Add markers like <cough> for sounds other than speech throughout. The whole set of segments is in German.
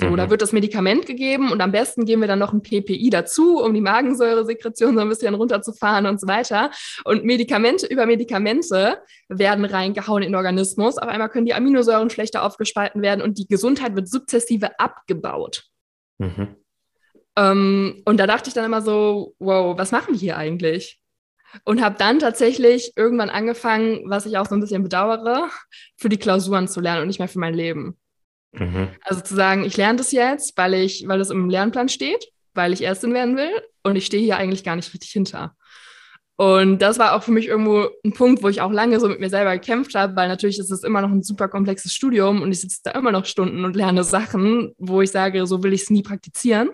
So, mhm. da wird das Medikament gegeben und am besten geben wir dann noch ein PPI dazu, um die Magensäuresekretion so ein bisschen runterzufahren und so weiter. Und Medikamente über Medikamente werden reingehauen in den Organismus. Auf einmal können die Aminosäuren schlechter aufgespalten werden und die Gesundheit wird sukzessive abgebaut. Mhm. Ähm, und da dachte ich dann immer so, wow, was machen wir hier eigentlich? Und habe dann tatsächlich irgendwann angefangen, was ich auch so ein bisschen bedauere, für die Klausuren zu lernen und nicht mehr für mein Leben. Mhm. Also zu sagen, ich lerne das jetzt, weil ich, weil es im Lernplan steht, weil ich Ärztin werden will und ich stehe hier eigentlich gar nicht richtig hinter. Und das war auch für mich irgendwo ein Punkt, wo ich auch lange so mit mir selber gekämpft habe, weil natürlich ist es immer noch ein super komplexes Studium und ich sitze da immer noch Stunden und lerne Sachen, wo ich sage, so will ich es nie praktizieren.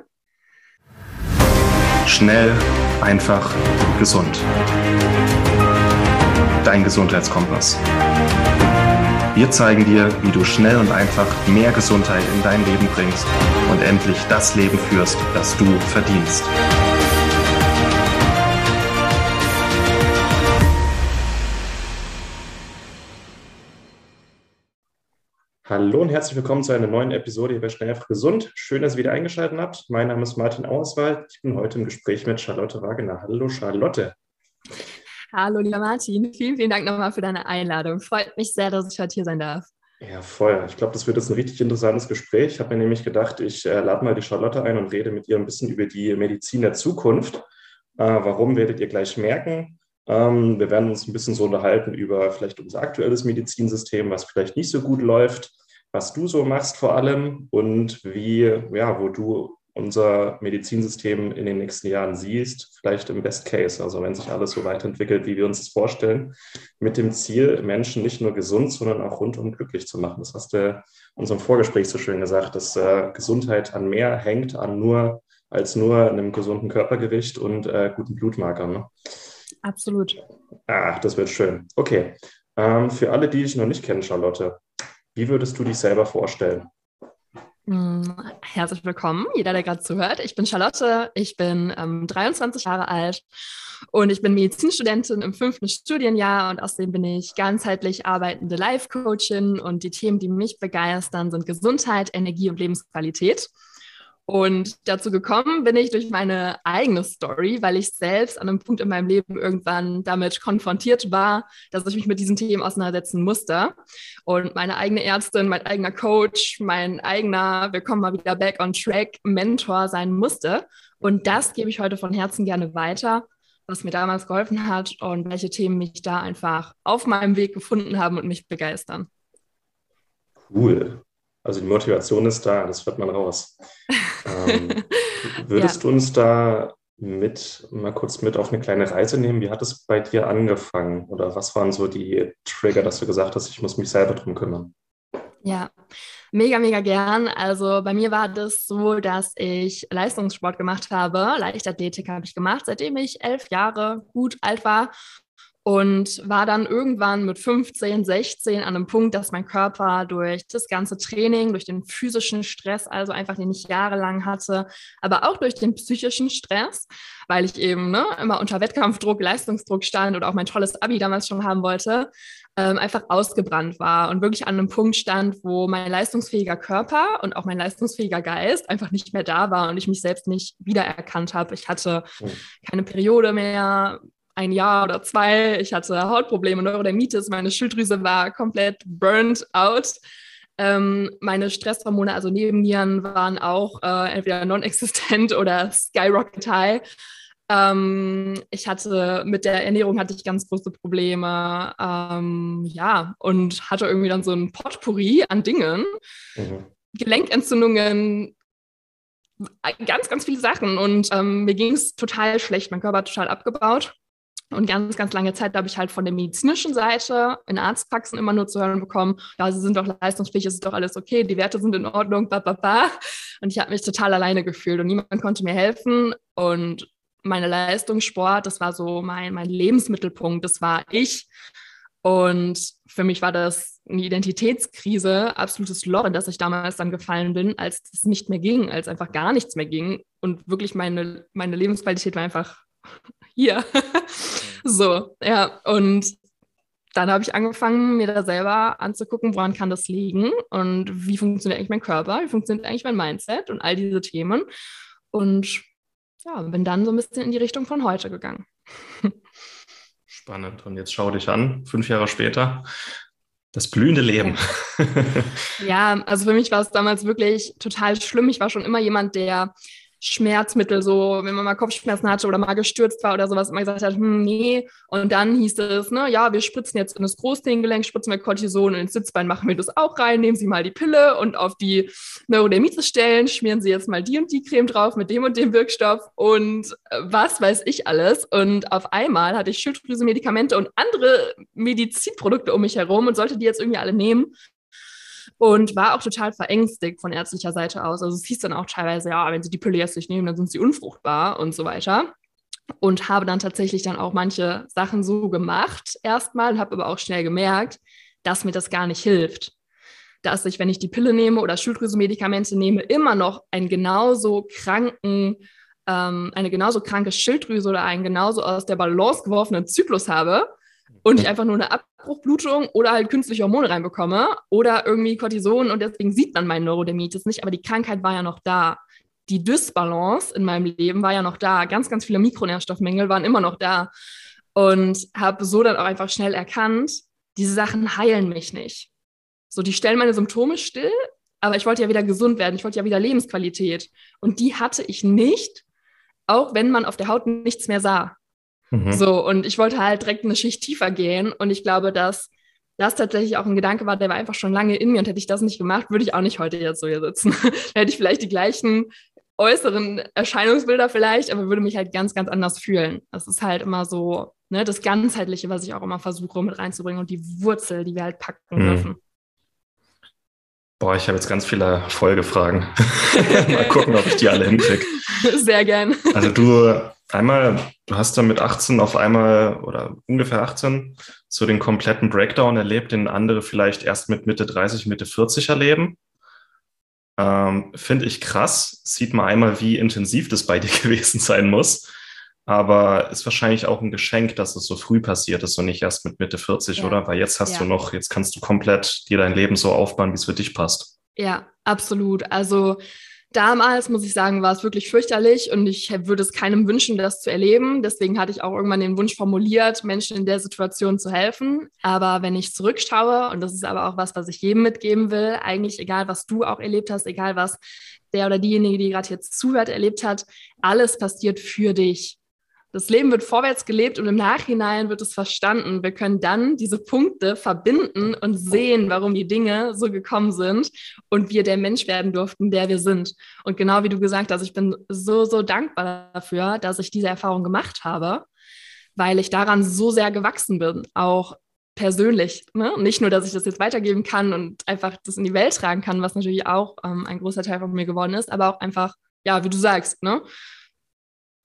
Schnell, einfach, gesund. Dein Gesundheitskompass. Wir zeigen dir, wie du schnell und einfach mehr Gesundheit in dein Leben bringst und endlich das Leben führst, das du verdienst. Hallo und herzlich willkommen zu einer neuen Episode hier bei Schnell einfach gesund. Schön, dass ihr wieder eingeschaltet habt. Mein Name ist Martin Auerswald. Ich bin heute im Gespräch mit Charlotte Wagener. Hallo Charlotte. Hallo, lieber Martin. Vielen, vielen Dank nochmal für deine Einladung. Freut mich sehr, dass ich heute hier sein darf. Ja, voll. Ich glaube, das wird jetzt ein richtig interessantes Gespräch. Ich habe mir nämlich gedacht, ich äh, lade mal die Charlotte ein und rede mit ihr ein bisschen über die Medizin der Zukunft. Äh, warum werdet ihr gleich merken? Ähm, wir werden uns ein bisschen so unterhalten über vielleicht unser aktuelles Medizinsystem, was vielleicht nicht so gut läuft, was du so machst vor allem und wie, ja, wo du unser Medizinsystem in den nächsten Jahren siehst, vielleicht im Best Case, also wenn sich alles so weiterentwickelt, wie wir uns das vorstellen, mit dem Ziel, Menschen nicht nur gesund, sondern auch rundum glücklich zu machen. Das hast du in unserem Vorgespräch so schön gesagt, dass äh, Gesundheit an mehr hängt an nur als nur einem gesunden Körpergewicht und äh, guten Blutmarkern. Ne? Absolut. Ach, das wird schön. Okay. Ähm, für alle, die dich noch nicht kennen, Charlotte, wie würdest du dich selber vorstellen? Hm, herzlich willkommen, jeder, der gerade zuhört. Ich bin Charlotte, ich bin ähm, 23 Jahre alt und ich bin Medizinstudentin im fünften Studienjahr und außerdem bin ich ganzheitlich arbeitende Life-Coachin und die Themen, die mich begeistern, sind Gesundheit, Energie und Lebensqualität. Und dazu gekommen bin ich durch meine eigene Story, weil ich selbst an einem Punkt in meinem Leben irgendwann damit konfrontiert war, dass ich mich mit diesen Themen auseinandersetzen musste. Und meine eigene Ärztin, mein eigener Coach, mein eigener, wir kommen mal wieder back on track, Mentor sein musste. Und das gebe ich heute von Herzen gerne weiter, was mir damals geholfen hat und welche Themen mich da einfach auf meinem Weg gefunden haben und mich begeistern. Cool. Also die Motivation ist da, das wird man raus. ähm, <laughs> würdest ja. du uns da mit, mal kurz mit auf eine kleine Reise nehmen? Wie hat es bei dir angefangen? Oder was waren so die Trigger, dass du gesagt hast, ich muss mich selber drum kümmern? Ja, mega, mega gern. Also bei mir war das so, dass ich Leistungssport gemacht habe. Leichtathletik habe ich gemacht, seitdem ich elf Jahre gut alt war und war dann irgendwann mit 15, 16 an einem Punkt, dass mein Körper durch das ganze Training, durch den physischen Stress, also einfach den ich jahrelang hatte, aber auch durch den psychischen Stress, weil ich eben ne, immer unter Wettkampfdruck, Leistungsdruck stand oder auch mein tolles Abi damals schon haben wollte, ähm, einfach ausgebrannt war und wirklich an einem Punkt stand, wo mein leistungsfähiger Körper und auch mein leistungsfähiger Geist einfach nicht mehr da war und ich mich selbst nicht wiedererkannt habe. Ich hatte oh. keine Periode mehr, ein Jahr oder zwei. Ich hatte Hautprobleme, Neurodermitis, meine Schilddrüse war komplett burned out. Ähm, meine Stresshormone, also Nebennieren, waren auch äh, entweder non-existent <laughs> oder skyrocket high. Ähm, ich hatte mit der Ernährung hatte ich ganz große Probleme, ähm, ja, und hatte irgendwie dann so ein Potpourri an Dingen, mhm. Gelenkentzündungen, ganz, ganz viele Sachen. Und ähm, mir ging es total schlecht. Mein Körper hat total abgebaut. Und ganz, ganz lange Zeit habe ich halt von der medizinischen Seite in Arztpraxen immer nur zu hören bekommen, ja, sie sind doch leistungsfähig, es ist doch alles okay, die Werte sind in Ordnung, ba, ba, ba. Und ich habe mich total alleine gefühlt und niemand konnte mir helfen. Und meine Leistungssport, das war so mein, mein Lebensmittelpunkt, das war ich. Und für mich war das eine Identitätskrise, absolutes Loch, in das ich damals dann gefallen bin, als es nicht mehr ging, als einfach gar nichts mehr ging. Und wirklich meine, meine Lebensqualität war einfach hier. so, ja, und dann habe ich angefangen, mir da selber anzugucken, woran kann das liegen und wie funktioniert eigentlich mein Körper, wie funktioniert eigentlich mein Mindset und all diese Themen. Und ja, bin dann so ein bisschen in die Richtung von heute gegangen. Spannend. Und jetzt schau dich an, fünf Jahre später. Das blühende Leben. Ja, also für mich war es damals wirklich total schlimm. Ich war schon immer jemand, der Schmerzmittel, so wenn man mal Kopfschmerzen hatte oder mal gestürzt war oder sowas, immer gesagt hat, hm, nee. Und dann hieß es, ne, ja, wir spritzen jetzt in das Großdehngelenk, spritzen wir Cortison und ins Sitzbein machen wir das auch rein, nehmen Sie mal die Pille und auf die Neurodermitis-Stellen schmieren Sie jetzt mal die und die Creme drauf mit dem und dem Wirkstoff und äh, was weiß ich alles. Und auf einmal hatte ich Schilddrüse-Medikamente und andere Medizinprodukte um mich herum und sollte die jetzt irgendwie alle nehmen und war auch total verängstigt von ärztlicher Seite aus. Also es hieß dann auch teilweise, ja, wenn sie die Pille jetzt nicht nehmen, dann sind sie unfruchtbar und so weiter. Und habe dann tatsächlich dann auch manche Sachen so gemacht erstmal, habe aber auch schnell gemerkt, dass mir das gar nicht hilft. Dass ich, wenn ich die Pille nehme oder Schilddrüse-Medikamente nehme, immer noch einen genauso kranken ähm, eine genauso kranke Schilddrüse oder einen genauso aus der Balance geworfenen Zyklus habe und ich einfach nur eine Abbruchblutung oder halt künstliche Hormone reinbekomme oder irgendwie Cortison und deswegen sieht man mein Neurodermitis nicht, aber die Krankheit war ja noch da. Die Dysbalance in meinem Leben war ja noch da. Ganz, ganz viele Mikronährstoffmängel waren immer noch da. Und habe so dann auch einfach schnell erkannt, diese Sachen heilen mich nicht. So, die stellen meine Symptome still, aber ich wollte ja wieder gesund werden, ich wollte ja wieder Lebensqualität. Und die hatte ich nicht, auch wenn man auf der Haut nichts mehr sah. Mhm. So, und ich wollte halt direkt eine Schicht tiefer gehen. Und ich glaube, dass das tatsächlich auch ein Gedanke war, der war einfach schon lange in mir. Und hätte ich das nicht gemacht, würde ich auch nicht heute jetzt so hier sitzen. <laughs> da hätte ich vielleicht die gleichen äußeren Erscheinungsbilder vielleicht, aber würde mich halt ganz, ganz anders fühlen. Das ist halt immer so, ne, das Ganzheitliche, was ich auch immer versuche mit reinzubringen und die Wurzel, die wir halt packen mhm. dürfen. Boah, ich habe jetzt ganz viele Folgefragen. <laughs> Mal gucken, ob ich die alle hinkriege. <laughs> Sehr gern. Also du einmal, du hast dann mit 18 auf einmal oder ungefähr 18 so den kompletten Breakdown erlebt, den andere vielleicht erst mit Mitte 30, Mitte 40 erleben. Ähm, Finde ich krass. Sieht man einmal, wie intensiv das bei <laughs> dir gewesen sein muss. Aber ist wahrscheinlich auch ein Geschenk, dass es so früh passiert ist und nicht erst mit Mitte 40, ja. oder? Weil jetzt hast ja. du noch, jetzt kannst du komplett dir dein Leben so aufbauen, wie es für dich passt. Ja, absolut. Also damals, muss ich sagen, war es wirklich fürchterlich und ich würde es keinem wünschen, das zu erleben. Deswegen hatte ich auch irgendwann den Wunsch formuliert, Menschen in der Situation zu helfen. Aber wenn ich zurückschaue, und das ist aber auch was, was ich jedem mitgeben will, eigentlich egal, was du auch erlebt hast, egal was der oder diejenige, die gerade jetzt zuhört, erlebt hat, alles passiert für dich. Das Leben wird vorwärts gelebt und im Nachhinein wird es verstanden. Wir können dann diese Punkte verbinden und sehen, warum die Dinge so gekommen sind und wir der Mensch werden durften, der wir sind. Und genau wie du gesagt hast, ich bin so, so dankbar dafür, dass ich diese Erfahrung gemacht habe, weil ich daran so sehr gewachsen bin, auch persönlich. Ne? Nicht nur, dass ich das jetzt weitergeben kann und einfach das in die Welt tragen kann, was natürlich auch ähm, ein großer Teil von mir geworden ist, aber auch einfach, ja, wie du sagst, ne?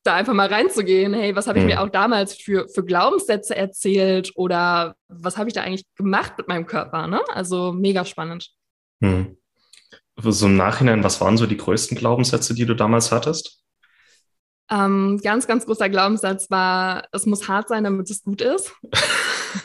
Da einfach mal reinzugehen, hey, was habe ich mhm. mir auch damals für, für Glaubenssätze erzählt oder was habe ich da eigentlich gemacht mit meinem Körper, ne? Also mega spannend. Mhm. So im Nachhinein, was waren so die größten Glaubenssätze, die du damals hattest? Ähm, ganz, ganz großer Glaubenssatz war, es muss hart sein, damit es gut ist. <laughs>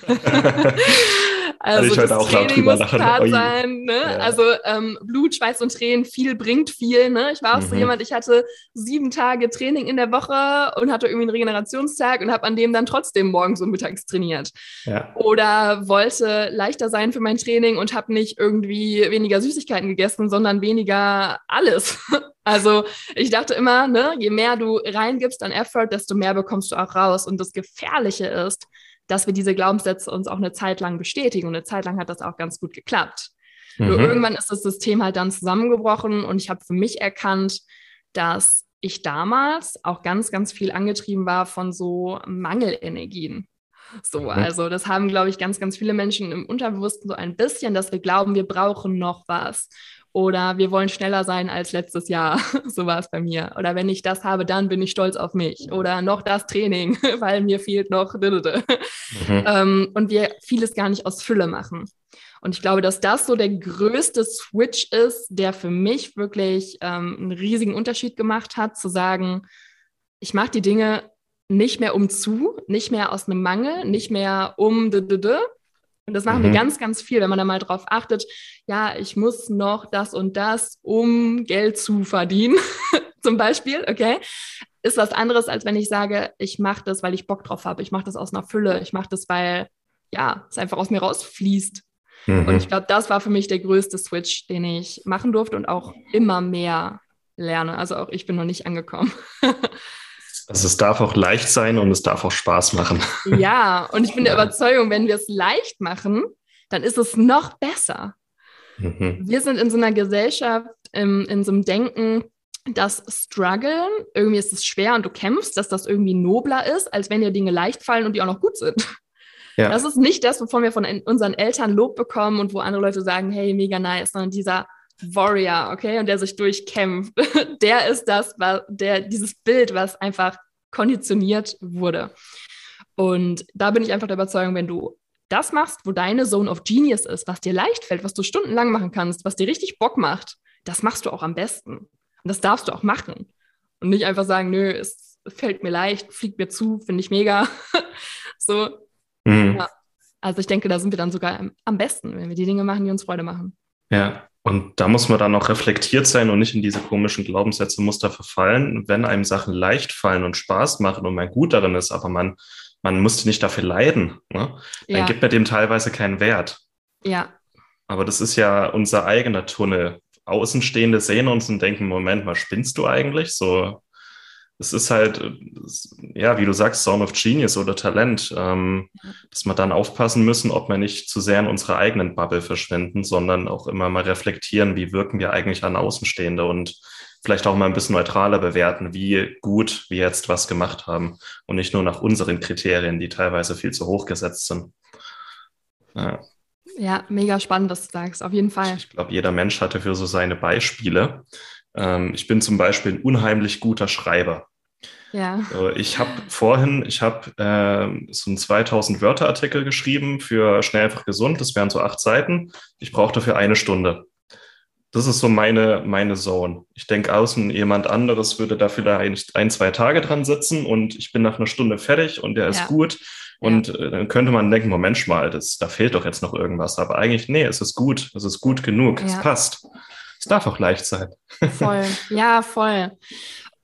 <laughs> Also, also ich das auch Training muss hart sein. Ne? Ja. Also ähm, Blut, Schweiß und Tränen, viel bringt viel. Ne? Ich war auch mhm. so jemand, ich hatte sieben Tage Training in der Woche und hatte irgendwie einen Regenerationstag und habe an dem dann trotzdem morgens und mittags trainiert. Ja. Oder wollte leichter sein für mein Training und habe nicht irgendwie weniger Süßigkeiten gegessen, sondern weniger alles. <laughs> Also ich dachte immer, ne, je mehr du reingibst an Effort, desto mehr bekommst du auch raus. Und das Gefährliche ist, dass wir diese Glaubenssätze uns auch eine Zeit lang bestätigen. Und eine Zeit lang hat das auch ganz gut geklappt. Mhm. Nur irgendwann ist das System halt dann zusammengebrochen und ich habe für mich erkannt, dass ich damals auch ganz, ganz viel angetrieben war von so Mangelenergien. So, mhm. also das haben, glaube ich, ganz, ganz viele Menschen im Unterbewussten so ein bisschen, dass wir glauben, wir brauchen noch was oder wir wollen schneller sein als letztes Jahr. <laughs> so war es bei mir. Oder wenn ich das habe, dann bin ich stolz auf mich. Oder noch das Training, <laughs> weil mir fehlt noch. Mhm. Ähm, und wir vieles gar nicht aus Fülle machen. Und ich glaube, dass das so der größte Switch ist, der für mich wirklich ähm, einen riesigen Unterschied gemacht hat, zu sagen, ich mache die Dinge nicht mehr um zu, nicht mehr aus einem Mangel, nicht mehr um, Und das machen mhm. wir ganz, ganz viel, wenn man da mal drauf achtet, ja, ich muss noch das und das, um Geld zu verdienen, <laughs> zum Beispiel, okay? Ist was anderes, als wenn ich sage, ich mache das, weil ich Bock drauf habe. Ich mache das aus einer Fülle. Ich mache das, weil, ja, es einfach aus mir rausfließt. Mhm. Und ich glaube, das war für mich der größte Switch, den ich machen durfte und auch immer mehr lerne. Also auch ich bin noch nicht angekommen. <laughs> Also es darf auch leicht sein und es darf auch Spaß machen. <laughs> Ja, und ich bin der Überzeugung, wenn wir es leicht machen, dann ist es noch besser. Mhm. Wir sind in so einer Gesellschaft, in, in so einem Denken, dass Struggeln, irgendwie ist es schwer und du kämpfst, dass das irgendwie nobler ist, als wenn dir Dinge leicht fallen und die auch noch gut sind. Ja. Das ist nicht das, wovon wir von unseren Eltern Lob bekommen und wo andere Leute sagen, hey, mega nice, sondern dieser Warrior, okay, und der sich durchkämpft, <laughs> der ist das, der, dieses Bild, was einfach konditioniert wurde. Und da bin ich einfach der Überzeugung, wenn du das machst, wo deine Zone of Genius ist, was dir leicht fällt, was du stundenlang machen kannst, was dir richtig Bock macht, das machst du auch am besten. Und das darfst du auch machen. Und nicht einfach sagen, nö, es fällt mir leicht, fliegt mir zu, finde ich mega. <laughs> so. Mhm. Ja. Also ich denke, da sind wir dann sogar am besten, wenn wir die Dinge machen, die uns Freude machen. Ja, und da muss man dann auch reflektiert sein und nicht in diese komischen Glaubenssätze, Muster verfallen. Wenn einem Sachen leicht fallen und Spaß machen und man gut darin ist, aber man, man musste nicht dafür leiden, ne? dann ja. gibt man dem teilweise keinen Wert. Ja. Aber das ist ja unser eigener Tunnel. Außenstehende sehen uns und denken, Moment mal, spinnst du eigentlich? So, es ist halt, ja, wie du sagst, Zone of Genius oder Talent, ähm, dass wir dann aufpassen müssen, ob wir nicht zu sehr in unserer eigenen Bubble verschwenden, sondern auch immer mal reflektieren, wie wirken wir eigentlich an Außenstehende und vielleicht auch mal ein bisschen neutraler bewerten, wie gut wir jetzt was gemacht haben und nicht nur nach unseren Kriterien, die teilweise viel zu hoch gesetzt sind. Ja. Ja, mega spannend, was du sagst, auf jeden Fall. Ich glaube, jeder Mensch hatte für so seine Beispiele. Ähm, ich bin zum Beispiel ein unheimlich guter Schreiber. Ja. Ich habe vorhin, ich habe äh, so einen 2000 Wörter Artikel geschrieben für schnell einfach gesund. Das wären so acht Seiten. Ich brauche dafür eine Stunde. Das ist so meine, meine Zone. Ich denke, außen jemand anderes würde da vielleicht ein, zwei Tage dran sitzen und ich bin nach einer Stunde fertig und der ist ja. gut. Und ja. äh, dann könnte man denken, Moment mal, das, da fehlt doch jetzt noch irgendwas. Aber eigentlich, nee, es ist gut. Es ist gut genug. Ja. Es passt. Es darf auch leicht sein. Voll, ja, voll.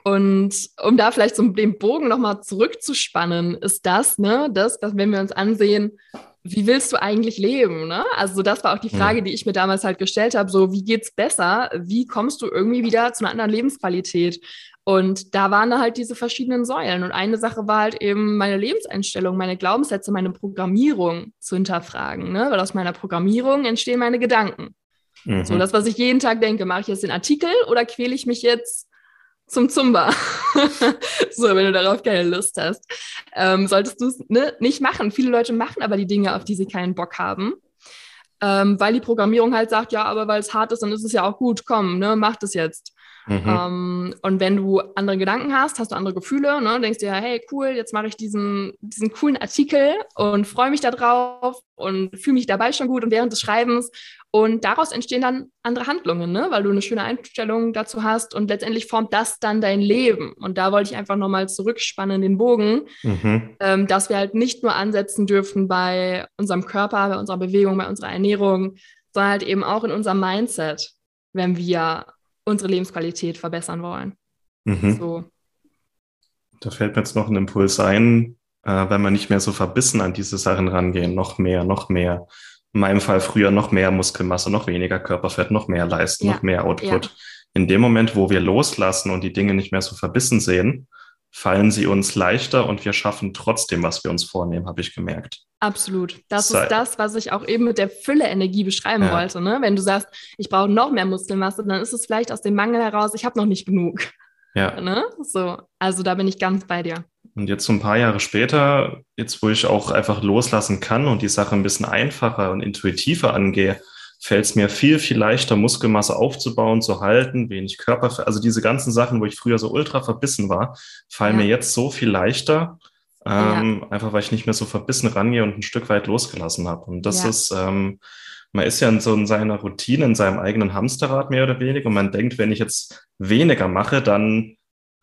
Und um da vielleicht so den Bogen nochmal zurückzuspannen, ist das, ne, das, dass wenn wir uns ansehen, wie willst du eigentlich leben? Ne? Also das war auch die Frage, die ich mir damals halt gestellt habe, so wie geht's besser? Wie kommst du irgendwie wieder zu einer anderen Lebensqualität? Und da waren da halt diese verschiedenen Säulen. Und eine Sache war halt eben meine Lebenseinstellung, meine Glaubenssätze, meine Programmierung zu hinterfragen. Ne? Weil aus meiner Programmierung entstehen meine Gedanken. Mhm. So, das, was ich jeden Tag denke, mache ich jetzt den Artikel oder quäle ich mich jetzt zum Zumba? <laughs> so, wenn du darauf keine Lust hast. Ähm, solltest du es ne, nicht machen. Viele Leute machen aber die Dinge, auf die sie keinen Bock haben. Ähm, weil die Programmierung halt sagt, ja, aber weil es hart ist, dann ist es ja auch gut, komm, ne, mach das jetzt. Mhm. Ähm, und wenn du andere Gedanken hast, hast du andere Gefühle, ne? denkst dir, hey, cool, jetzt mache ich diesen, diesen coolen Artikel und freue mich darauf und fühle mich dabei schon gut und während des Schreibens. Und daraus entstehen dann andere Handlungen, ne? weil du eine schöne Einstellung dazu hast und letztendlich formt das dann dein Leben. Und da wollte ich einfach nochmal zurückspannen, den Bogen, mhm. ähm, dass wir halt nicht nur ansetzen dürfen bei unserem Körper, bei unserer Bewegung, bei unserer Ernährung, sondern halt eben auch in unserem Mindset, wenn wir unsere Lebensqualität verbessern wollen. Mhm. So. Da fällt mir jetzt noch ein Impuls ein, äh, wenn wir nicht mehr so verbissen an diese Sachen rangehen, noch mehr, noch mehr. In meinem Fall früher noch mehr Muskelmasse, noch weniger Körperfett, noch mehr Leisten, ja. noch mehr Output. Ja. In dem Moment, wo wir loslassen und die Dinge nicht mehr so verbissen sehen, fallen sie uns leichter und wir schaffen trotzdem, was wir uns vornehmen, habe ich gemerkt. Absolut. Das Sei. ist das, was ich auch eben mit der Fülle-Energie beschreiben ja. wollte. Ne? Wenn du sagst, ich brauche noch mehr Muskelmasse, dann ist es vielleicht aus dem Mangel heraus, ich habe noch nicht genug. Ja. <laughs> Ne? So, also da bin ich ganz bei dir. Und jetzt so ein paar Jahre später, jetzt wo ich auch einfach loslassen kann und die Sache ein bisschen einfacher und intuitiver angehe, fällt es mir viel, viel leichter, Muskelmasse aufzubauen, zu halten, wenig Körper, also diese ganzen Sachen, wo ich früher so ultra verbissen war, fallen ja. mir jetzt so viel leichter, ähm, ja. einfach weil ich nicht mehr so verbissen rangehe und ein Stück weit losgelassen habe. Und das ja. ist, ähm, man ist ja in so in seiner Routine, in seinem eigenen Hamsterrad mehr oder weniger und man denkt, wenn ich jetzt weniger mache, dann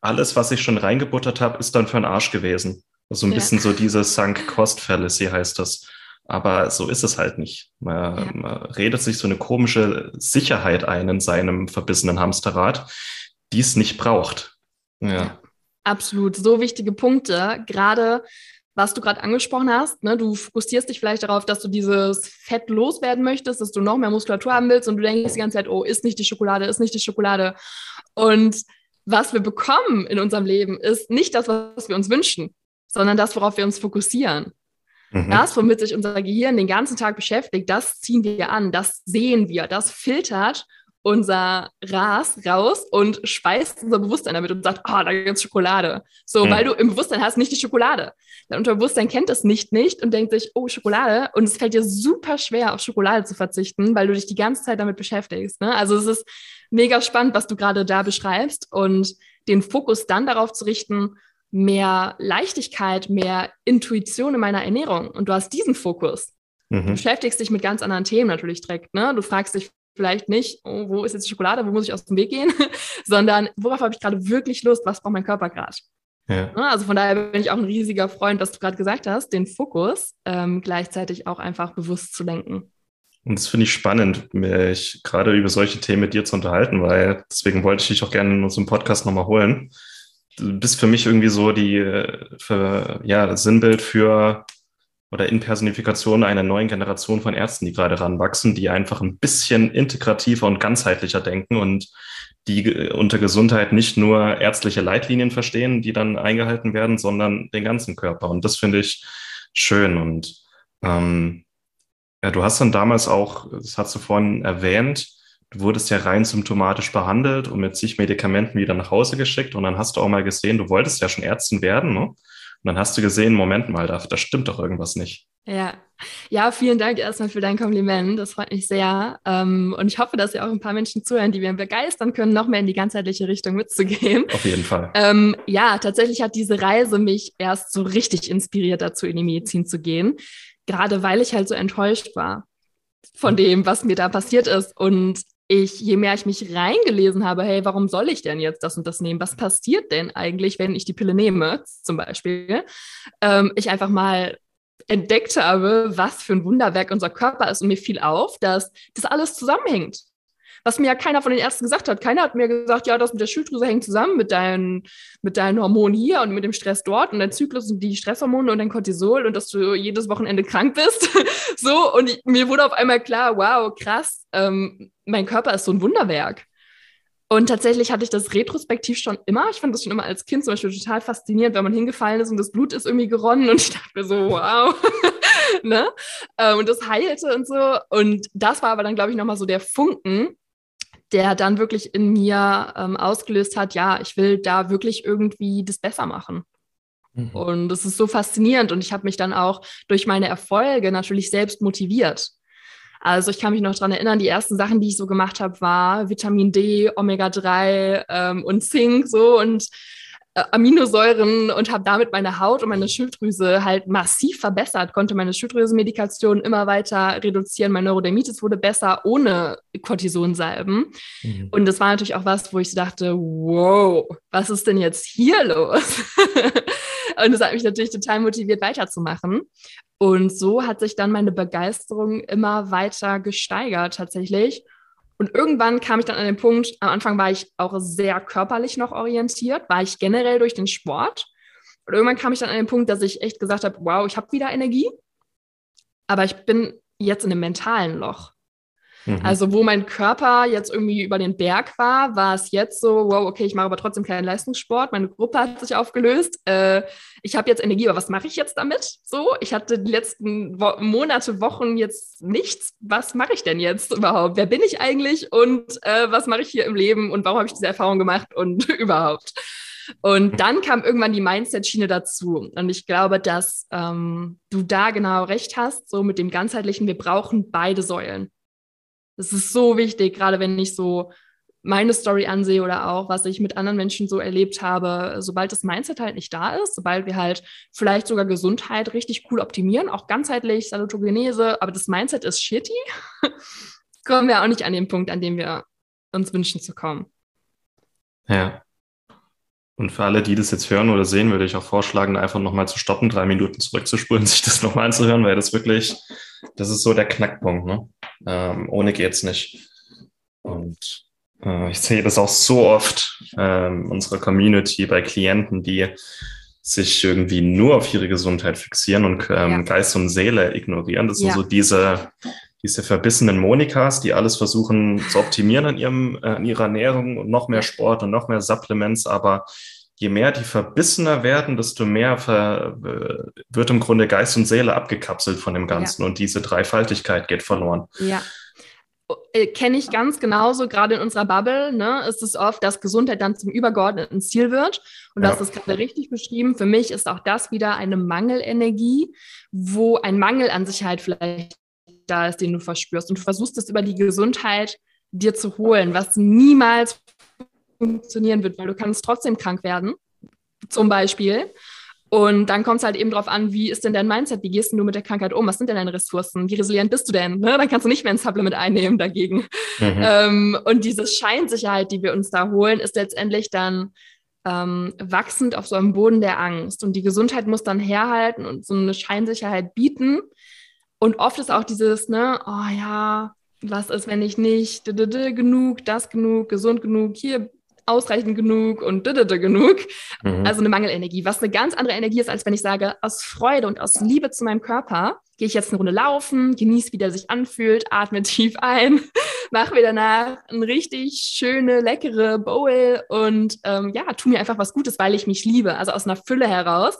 alles, was ich schon reingebuttert habe, ist dann für einen Arsch gewesen. Also ein bisschen so diese Sunk Cost Fallacy heißt das. aber so ist es halt nicht. Man, ja. man redet sich so eine komische Sicherheit ein in seinem verbissenen Hamsterrad, die es nicht braucht. Ja. ja. Absolut, so wichtige Punkte. Gerade was du gerade angesprochen hast, ne, du fokussierst dich vielleicht darauf, dass du dieses Fett loswerden möchtest, dass du noch mehr Muskulatur haben willst und du denkst die ganze Zeit, oh, ist nicht die Schokolade, ist nicht die Schokolade. Und was wir bekommen in unserem Leben, ist nicht das, was wir uns wünschen, sondern das, worauf wir uns fokussieren. Mhm. Das, womit sich unser Gehirn den ganzen Tag beschäftigt, das ziehen wir an, das sehen wir, das filtert unser Ras raus und speist unser Bewusstsein damit und sagt, ah, oh, da gibt's Schokolade. So, mhm. weil du im Bewusstsein hast nicht die Schokolade. Dein Unterbewusstsein kennt es nicht nicht und denkt sich, oh, Schokolade. Und es fällt dir super schwer, auf Schokolade zu verzichten, weil du dich die ganze Zeit damit beschäftigst. Ne? Also es ist mega spannend, was du gerade da beschreibst und den Fokus dann darauf zu richten, mehr Leichtigkeit, mehr Intuition in meiner Ernährung. Und du hast diesen Fokus. Mhm. Du beschäftigst dich mit ganz anderen Themen natürlich direkt. Ne? Du fragst dich vielleicht nicht, oh, wo ist jetzt die Schokolade, wo muss ich aus dem Weg gehen, <laughs> sondern worauf habe ich gerade wirklich Lust, was braucht mein Körper gerade. Ja. Ne? Also von daher bin ich auch ein riesiger Freund, was du gerade gesagt hast, den Fokus ähm, gleichzeitig auch einfach bewusst zu lenken. Und das finde ich spannend, mich gerade über solche Themen mit dir zu unterhalten, weil deswegen wollte ich dich auch gerne in unserem Podcast nochmal holen du bist für mich irgendwie so die für, ja, Sinnbild für oder in Personifikation einer neuen Generation von Ärzten, die gerade ranwachsen, die einfach ein bisschen integrativer und ganzheitlicher denken und die unter Gesundheit nicht nur ärztliche Leitlinien verstehen, die dann eingehalten werden, sondern den ganzen Körper. Und das finde ich schön. Und ähm, ja, du hast dann damals auch, das hast du vorhin erwähnt, du wurdest ja rein symptomatisch behandelt und mit zig Medikamenten wieder nach Hause geschickt. Und dann hast du auch mal gesehen, du wolltest ja schon Ärztin werden, ne? Und dann hast du gesehen, Moment mal, da, da stimmt doch irgendwas nicht. Ja. ja, vielen Dank erstmal für dein Kompliment. Das freut mich sehr. Ähm, und ich hoffe, dass ja auch ein paar Menschen zuhören, die wir begeistern können, noch mehr in die ganzheitliche Richtung mitzugehen. Auf jeden Fall. Ähm, ja, tatsächlich hat diese Reise mich erst so richtig inspiriert dazu, in die Medizin zu gehen. Gerade weil ich halt so enttäuscht war von dem, was mir da passiert ist. Und ich, je mehr ich mich reingelesen habe, hey, warum soll ich denn jetzt das und das nehmen? Was passiert denn eigentlich, wenn ich die Pille nehme, zum Beispiel? Ähm, ich einfach mal entdeckt habe, was für ein Wunderwerk unser Körper ist und mir fiel auf, dass das alles zusammenhängt was mir ja keiner von den Ärzten gesagt hat. Keiner hat mir gesagt, ja, das mit der Schilddrüse hängt zusammen mit deinen, mit deinen Hormonen hier und mit dem Stress dort und dein Zyklus und die Stresshormone und dein Cortisol und dass du jedes Wochenende krank bist. <laughs> so, und ich, mir wurde auf einmal klar, wow, krass, ähm, mein Körper ist so ein Wunderwerk. Und tatsächlich hatte ich das retrospektiv schon immer. Ich fand das schon immer als Kind zum Beispiel total faszinierend, wenn man hingefallen ist und das Blut ist irgendwie geronnen und ich dachte mir so, wow. <laughs> ne? Ähm, und das heilte und so. Und das war aber dann, glaube ich, nochmal so der Funken, der dann wirklich in mir ähm, ausgelöst hat, ja, ich will da wirklich irgendwie das besser machen. Mhm. Und das ist so faszinierend und ich habe mich dann auch durch meine Erfolge natürlich selbst motiviert. Also ich kann mich noch daran erinnern, die ersten Sachen, die ich so gemacht habe, war Vitamin D, Omega-3 ähm, und Zink so und Aminosäuren und habe damit meine Haut und meine Schilddrüse halt massiv verbessert, konnte meine Schilddrüsenmedikation immer weiter reduzieren, mein Neurodermitis wurde besser ohne Cortisonsalben. Mhm. Und das war natürlich auch was, wo ich dachte, wow, was ist denn jetzt hier los? <laughs> und das hat mich natürlich total motiviert, weiterzumachen. Und so hat sich dann meine Begeisterung immer weiter gesteigert tatsächlich. Und irgendwann kam ich dann an den Punkt, am Anfang war ich auch sehr körperlich noch orientiert, war ich generell durch den Sport. Und irgendwann kam ich dann an den Punkt, dass ich echt gesagt habe, wow, ich habe wieder Energie, aber ich bin jetzt in einem mentalen Loch. Mhm. Also wo mein Körper jetzt irgendwie über den Berg war, war es jetzt so, wow, okay, ich mache aber trotzdem keinen Leistungssport. Meine Gruppe hat sich aufgelöst. Äh, ich habe jetzt Energie, aber was mache ich jetzt damit? So, ich hatte die letzten Wo Monate, Wochen jetzt nichts. Was mache ich denn jetzt überhaupt? Wer bin ich eigentlich und äh, was mache ich hier im Leben und warum habe ich diese Erfahrung gemacht und <laughs> überhaupt? Und dann kam irgendwann die Mindset-Schiene dazu. Und ich glaube, dass ähm, du da genau recht hast, so mit dem ganzheitlichen, wir brauchen beide Säulen. Das ist so wichtig, gerade wenn ich so meine Story ansehe oder auch, was ich mit anderen Menschen so erlebt habe, sobald das Mindset halt nicht da ist, sobald wir halt vielleicht sogar Gesundheit richtig cool optimieren, auch ganzheitlich, Salutogenese, aber das Mindset ist shitty, <laughs> kommen wir auch nicht an den Punkt, an dem wir uns wünschen zu kommen. Ja. Und für alle, die das jetzt hören oder sehen, würde ich auch vorschlagen, einfach nochmal zu stoppen, drei Minuten zurückzuspulen, <laughs> sich das nochmal anzuhören, weil das wirklich, das ist so der Knackpunkt. Ne? Ähm, ohne geht's nicht. Und äh, ich sehe das auch so oft ähm, unserer Community bei Klienten, die sich irgendwie nur auf ihre Gesundheit fixieren und ähm, ja. Geist und Seele ignorieren. Das ja. sind so diese, diese verbissenen Monikas, die alles versuchen zu optimieren an, ihrem, äh, an ihrer Ernährung und noch mehr Sport und noch mehr Supplements, aber je mehr die verbissener werden, desto mehr ver, äh, wird im Grunde Geist und Seele abgekapselt von dem Ganzen ja. und diese Dreifaltigkeit geht verloren. Ja. Äh, kenne ich ganz genauso, gerade in unserer Bubble, ne, ist es oft, dass Gesundheit dann zum übergeordneten Ziel wird. Und ja. du hast es gerade richtig beschrieben. Für mich ist auch das wieder eine Mangelenergie, wo ein Mangel an Sicherheit vielleicht da ist, den du verspürst. Und du versuchst es über die Gesundheit dir zu holen, was niemals funktionieren wird, weil du kannst trotzdem krank werden, zum Beispiel. Und dann kommt es halt eben darauf an, wie ist denn dein Mindset? Wie gehst du mit der Krankheit um? Was sind denn deine Ressourcen? Wie resilient bist du denn? Ne? Dann kannst du nicht mehr ein Supplement einnehmen dagegen. Mhm. Ähm, und diese Scheinsicherheit, die wir uns da holen, ist letztendlich dann ähm, wachsend auf so einem Boden der Angst. Und die Gesundheit muss dann herhalten und so eine Scheinsicherheit bieten. Und oft ist auch dieses, ne, oh ja, was ist, wenn ich nicht genug, das genug, gesund genug, hier ausreichend genug und genug. Mhm. Also eine Mangelenergie, was eine ganz andere Energie ist, als wenn ich sage, aus Freude und aus Liebe zu meinem Körper gehe ich jetzt eine Runde laufen, genieße, wie der sich anfühlt, atme tief ein, <laughs> mache mir danach eine richtig schöne, leckere Bowl und ähm, ja, tu mir einfach was Gutes, weil ich mich liebe. Also aus einer Fülle heraus,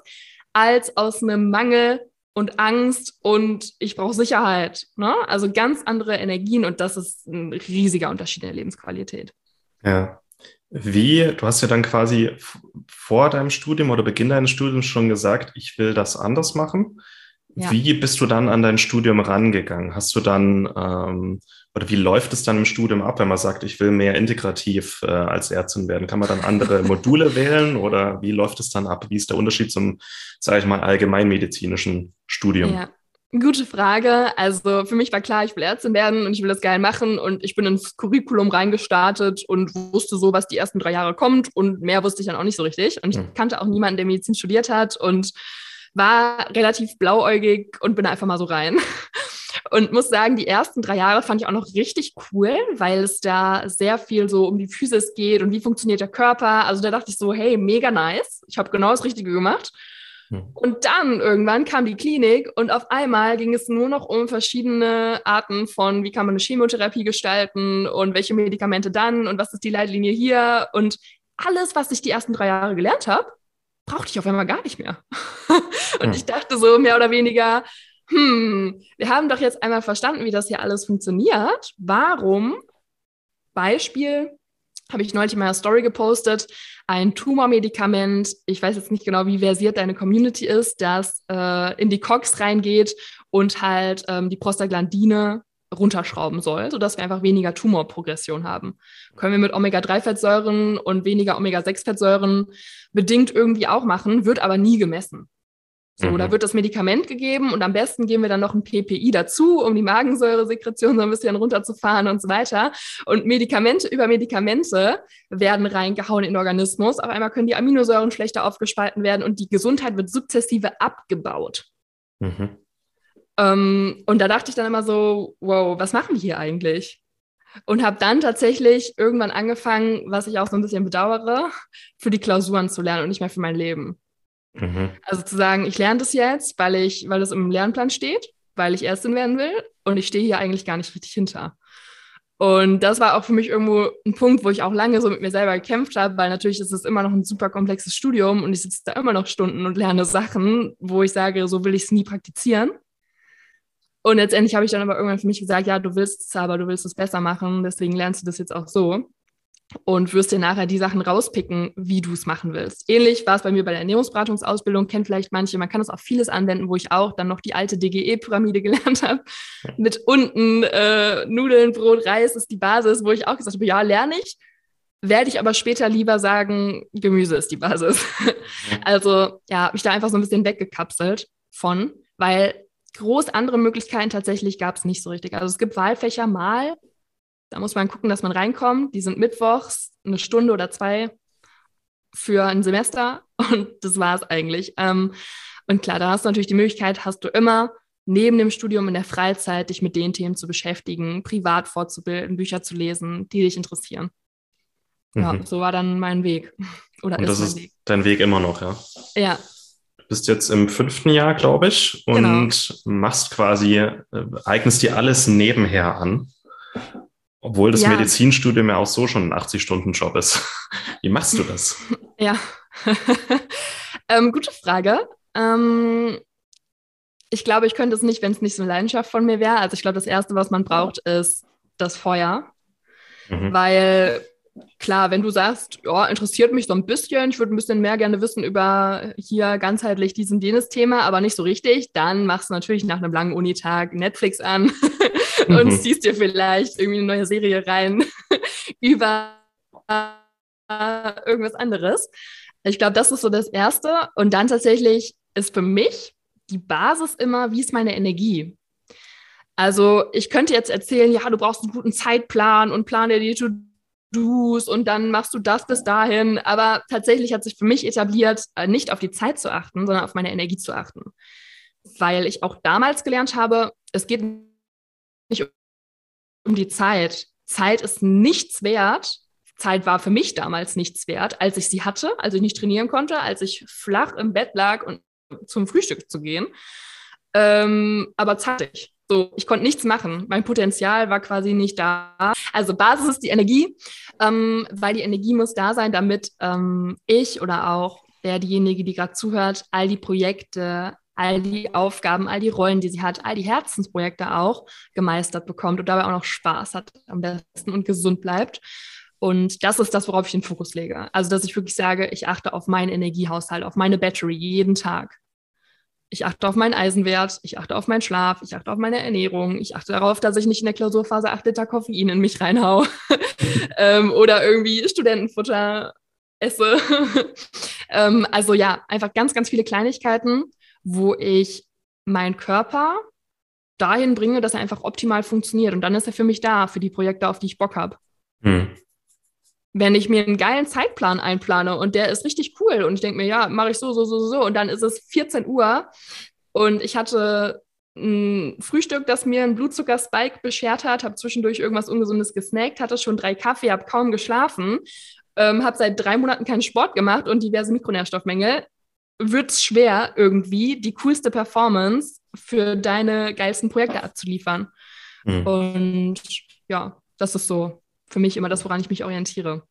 als aus einem Mangel und Angst und ich brauche Sicherheit. Ne? Also ganz andere Energien und das ist ein riesiger Unterschied in der Lebensqualität. Ja. Wie, du hast ja dann quasi vor deinem Studium oder Beginn deines Studiums schon gesagt, ich will das anders machen. Ja. Wie bist du dann an dein Studium rangegangen? Hast du dann, ähm, oder wie läuft es dann im Studium ab, wenn man sagt, ich will mehr integrativ äh, als Ärztin werden? Kann man dann andere <laughs> Module wählen oder wie läuft es dann ab? Wie ist der Unterschied zum, sage ich mal, allgemeinmedizinischen Studium? Ja. Gute Frage. Also für mich war klar, ich will Ärztin werden und ich will das geil machen und ich bin ins Curriculum reingestartet und wusste so, was die ersten drei Jahre kommt und mehr wusste ich dann auch nicht so richtig. Und ich hm. kannte auch niemanden, der Medizin studiert hat und war relativ blauäugig und bin einfach mal so rein. <laughs> Und muss sagen, die ersten drei Jahre fand ich auch noch richtig cool, weil es da sehr viel so um die Physis geht und wie funktioniert der Körper. Also da dachte ich so, hey, mega nice. Ich habe genau das Richtige gemacht. Hm. Und dann irgendwann kam die Klinik und auf einmal ging es nur noch um verschiedene Arten von, wie kann man eine Chemotherapie gestalten und welche Medikamente dann und was ist die Leitlinie hier und alles, was ich die ersten drei Jahre gelernt habe, brauchte ich auf einmal gar nicht mehr. <laughs> und hm. ich dachte so mehr oder weniger, hm, wir haben doch jetzt einmal verstanden, wie das hier alles funktioniert. Warum? Beispiel, habe ich neulich in meiner Story gepostet, ein Tumormedikament, ich weiß jetzt nicht genau, wie versiert deine Community ist, das äh, in die Cox reingeht und halt ähm, die Prostaglandine runterschrauben soll, sodass wir einfach weniger Tumorprogression haben. Können wir mit Omega-3-Fettsäuren und weniger Omega-6-Fettsäuren bedingt irgendwie auch machen, wird aber nie gemessen. So, mhm. da wird das Medikament gegeben und am besten geben wir dann noch ein PPI dazu, um die Magensäuresekretion so ein bisschen runterzufahren und so weiter. Und Medikamente über Medikamente werden reingehauen in den Organismus. Auf einmal können die Aminosäuren schlechter aufgespalten werden und die Gesundheit wird sukzessive abgebaut. Mhm. Ähm, und da dachte ich dann immer so, wow, was machen wir hier eigentlich? Und habe dann tatsächlich irgendwann angefangen, was ich auch so ein bisschen bedauere, für die Klausuren zu lernen und nicht mehr für mein Leben. Mhm. Also zu sagen, ich lerne das jetzt, weil ich, weil das im Lernplan steht, weil ich Ärztin werden will und ich stehe hier eigentlich gar nicht richtig hinter. Und das war auch für mich irgendwo ein Punkt, wo ich auch lange so mit mir selber gekämpft habe, weil natürlich ist es immer noch ein super komplexes Studium und ich sitze da immer noch Stunden und lerne Sachen, wo ich sage, so will ich es nie praktizieren. Und letztendlich habe ich dann aber irgendwann für mich gesagt, ja, du willst es aber, du willst es besser machen, deswegen lernst du das jetzt auch so und wirst dir nachher die Sachen rauspicken, wie du es machen willst. Ähnlich war es bei mir bei der Ernährungsberatungsausbildung, kennt vielleicht manche, man kann das auf vieles anwenden, wo ich auch dann noch die alte DGE-Pyramide <laughs> gelernt habe, mit unten äh, Nudeln, Brot, Reis ist die Basis, wo ich auch gesagt habe, ja, lerne ich, werde ich aber später lieber sagen, Gemüse ist die Basis. <laughs> also ja, habe mich da einfach so ein bisschen weggekapselt von, weil groß andere Möglichkeiten tatsächlich gab es nicht so richtig. Also es gibt Wahlfächer mal, da muss man gucken, dass man reinkommt. Die sind mittwochs, eine Stunde oder zwei für ein Semester <laughs> und das war es eigentlich. Ähm, und klar, da hast du natürlich die Möglichkeit, hast du immer neben dem Studium in der Freizeit dich mit den Themen zu beschäftigen, privat fortzubilden, Bücher zu lesen, die dich interessieren. Ja, mhm. so war dann mein Weg. <laughs> Oder und ist das ist Weg. dein Weg immer noch, ja? Ja. Du bist jetzt im fünften Jahr, glaube ich, und genau. machst quasi, äh, eignest dir alles nebenher an. Obwohl das ja. Medizinstudium ja auch so schon ein 80-Stunden-Job ist. <laughs> Wie machst du das? <laughs> Ja, <laughs> ähm, gute Frage. Ähm, ich glaube, ich könnte es nicht, wenn es nicht so eine Leidenschaft von mir wäre. Also ich glaube, das Erste, was man braucht, ist das Feuer. Mhm. Weil klar, wenn du sagst, ja, interessiert mich so ein bisschen, ich würde ein bisschen mehr gerne wissen über hier ganzheitlich diesen und jenes Thema, aber nicht so richtig, dann machst du natürlich nach einem langen Unitag Netflix an <laughs> und mhm. ziehst dir vielleicht irgendwie eine neue Serie rein <laughs> über irgendwas anderes. Ich glaube, das ist so das Erste. Und dann tatsächlich ist für mich die Basis immer, wie ist meine Energie? Also ich könnte jetzt erzählen, ja, du brauchst einen guten Zeitplan und plane dir die To-Dos und dann machst du das bis dahin. Aber tatsächlich hat sich für mich etabliert, äh, nicht auf die Zeit zu achten, sondern auf meine Energie zu achten. Weil ich auch damals gelernt habe, es geht nicht um die Zeit. Zeit ist nichts wert. Zeit war für mich damals nichts wert, als ich sie hatte, als ich nicht trainieren konnte, als ich flach im Bett lag und zum Frühstück zu gehen. Ähm, aber zeitig. So, ich konnte nichts machen. Mein Potenzial war quasi nicht da. Also Basis ist die Energie, ähm, weil die Energie muss da sein, damit ähm, ich oder auch der, diejenige, die gerade zuhört, all die Projekte, all die Aufgaben, all die Rollen, die sie hat, all die Herzensprojekte auch gemeistert bekommt und dabei auch noch Spaß hat am besten und gesund bleibt. Und das ist das, worauf ich den Fokus lege. Also, dass ich wirklich sage, ich achte auf meinen Energiehaushalt, auf meine Battery jeden Tag. Ich achte auf meinen Eisenwert, ich achte auf meinen Schlaf, ich achte auf meine Ernährung, ich achte darauf, dass ich nicht in der Klausurphase acht Liter Koffein in mich reinhau <laughs> ähm, oder irgendwie Studentenfutter esse. <laughs> ähm, also ja, einfach ganz, ganz viele Kleinigkeiten, wo ich meinen Körper dahin bringe, dass er einfach optimal funktioniert. Und dann ist er für mich da, für die Projekte, auf die ich Bock habe. Hm wenn ich mir einen geilen Zeitplan einplane und der ist richtig cool und ich denke mir, ja, mache ich so, so, so, so und dann ist es 14 Uhr und ich hatte ein Frühstück, das mir einen Blutzuckerspike beschert hat, habe zwischendurch irgendwas Ungesundes gesnackt, hatte schon drei Kaffee, habe kaum geschlafen, ähm, habe seit drei Monaten keinen Sport gemacht und diverse Mikronährstoffmängel, wird es schwer, irgendwie die coolste Performance für deine geilsten Projekte abzuliefern. Mhm. Und ja, das ist so für mich immer das, woran ich mich orientiere.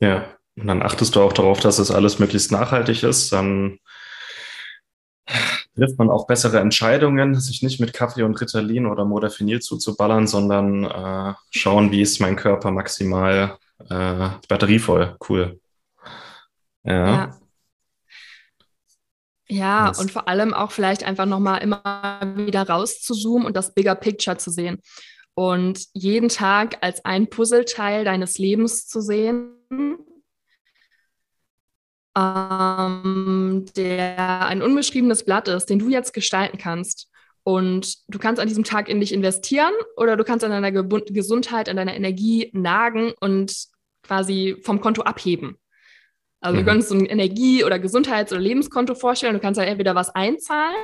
Ja, und dann achtest du auch darauf, dass es alles möglichst nachhaltig ist. Dann trifft man auch bessere Entscheidungen, sich nicht mit Kaffee und Ritalin oder Modafinil zuzuballern, sondern äh, schauen, wie ist mein Körper maximal äh, batterievoll. Cool. Ja. ja. Ja, und vor allem auch vielleicht einfach nochmal immer wieder rauszuzoomen und das Bigger Picture zu sehen und jeden Tag als ein Puzzleteil deines Lebens zu sehen, ähm, der ein unbeschriebenes Blatt ist, den du jetzt gestalten kannst. Und du kannst an diesem Tag in dich investieren oder du kannst an deiner Ge Gesundheit, an deiner Energie nagen und quasi vom Konto abheben. Also mhm. du kannst so ein Energie- oder Gesundheits- oder Lebenskonto vorstellen. Du kannst halt entweder was einzahlen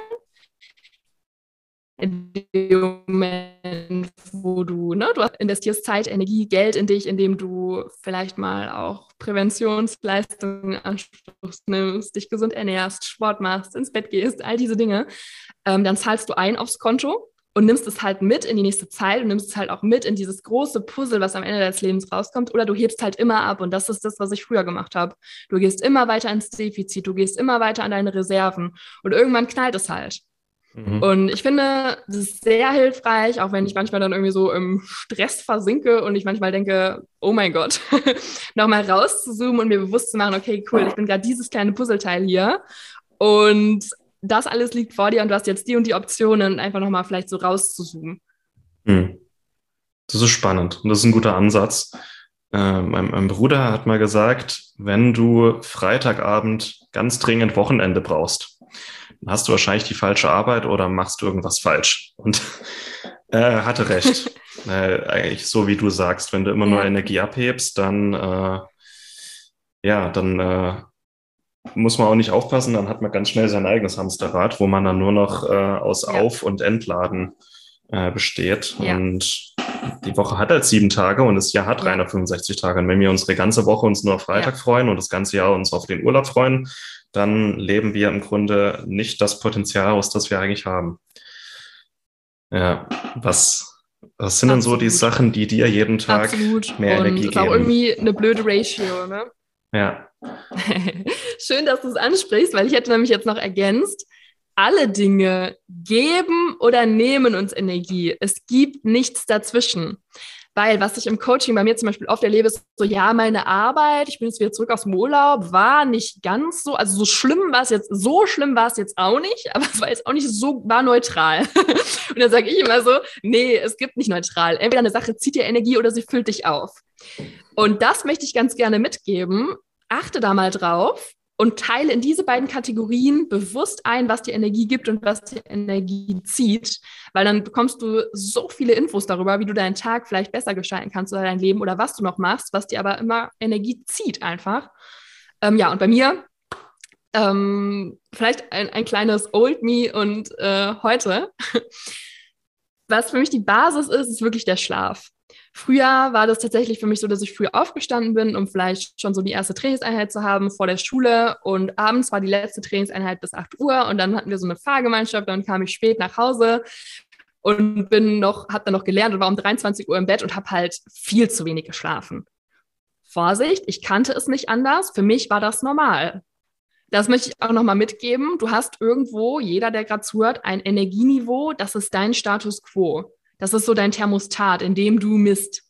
in dem Moment, wo du, ne, du investierst Zeit, Energie, Geld in dich, indem du vielleicht mal auch Präventionsleistungen in Anspruch nimmst, dich gesund ernährst, Sport machst, ins Bett gehst, all diese Dinge, ähm, dann zahlst du ein aufs Konto und nimmst es halt mit in die nächste Zeit und nimmst es halt auch mit in dieses große Puzzle, was am Ende des Lebens rauskommt, oder du hebst halt immer ab und das ist das, was ich früher gemacht habe. Du gehst immer weiter ins Defizit, du gehst immer weiter an deine Reserven und irgendwann knallt es halt. Mhm. Und ich finde, das ist sehr hilfreich, auch wenn ich manchmal dann irgendwie so im Stress versinke und ich manchmal denke, oh mein Gott, <laughs> nochmal rauszuzoomen und mir bewusst zu machen, okay, cool, ich bin gerade dieses kleine Puzzleteil hier und das alles liegt vor dir und du hast jetzt die und die Optionen, einfach nochmal vielleicht so rauszuzoomen. Mhm. Das ist spannend und das ist ein guter Ansatz. Äh, mein, mein, Bruder hat mal gesagt, wenn du Freitagabend ganz dringend Wochenende brauchst, hast du wahrscheinlich die falsche Arbeit oder machst du irgendwas falsch. Und er <laughs> äh, hatte recht. <laughs> äh, eigentlich so wie du sagst, wenn du immer ja. nur Energie abhebst, dann äh, ja, dann äh, muss man auch nicht aufpassen, dann hat man ganz schnell sein eigenes Hamsterrad, wo man dann nur noch äh, aus ja. Auf- und Entladen äh, besteht. Ja. Und die Woche hat halt sieben Tage und das Jahr hat 365 Tage. Und wenn wir unsere ganze Woche uns nur auf Freitag ja. freuen und das ganze Jahr uns auf den Urlaub freuen, dann leben wir im Grunde nicht das Potenzial aus, das wir eigentlich haben. Ja, was, was sind Absolut. denn so die Sachen, die dir jeden Tag Absolut. mehr und Energie geben? Das ist auch irgendwie eine blöde Ratio, ne? Ja. <laughs> Schön, dass du es ansprichst, weil ich hätte nämlich jetzt noch ergänzt, alle Dinge geben oder nehmen uns Energie. Es gibt nichts dazwischen. Weil was ich im Coaching bei mir zum Beispiel oft erlebe, ist so, ja, meine Arbeit, ich bin jetzt wieder zurück aus dem Urlaub, war nicht ganz so, also so schlimm war es jetzt, so schlimm war es jetzt auch nicht, <laughs> aber es war jetzt auch nicht so, war neutral. <laughs> Und dann sage ich immer so, nee, es gibt nicht neutral. Entweder eine Sache zieht dir Energie oder sie füllt dich auf. Und das möchte ich ganz gerne mitgeben. Achte da mal drauf und teile in diese beiden Kategorien bewusst ein, was dir Energie gibt und was dir Energie zieht, weil dann bekommst du so viele Infos darüber, wie du deinen Tag vielleicht besser gestalten kannst oder dein Leben oder was du noch machst, was dir aber immer Energie zieht einfach. Ähm, ja, und bei mir ähm, vielleicht ein, ein kleines Old Me und äh, heute. <laughs> Was für mich die Basis ist, ist wirklich der Schlaf. Früher war das tatsächlich für mich so, dass ich früh aufgestanden bin, um vielleicht schon so die erste Trainingseinheit zu haben vor der Schule. Und abends war die letzte Trainingseinheit bis 8 Uhr und dann hatten wir so eine Fahrgemeinschaft. Dann kam ich spät nach Hause und bin noch, habe dann noch gelernt und war um 23 Uhr im Bett und habe halt viel zu wenig geschlafen. Vorsicht, ich kannte es nicht anders. Für mich war das normal. Das möchte ich auch nochmal mitgeben. Du hast irgendwo, jeder, der gerade zuhört, ein Energieniveau, das ist dein Status quo. Das ist so dein Thermostat, in dem du misst.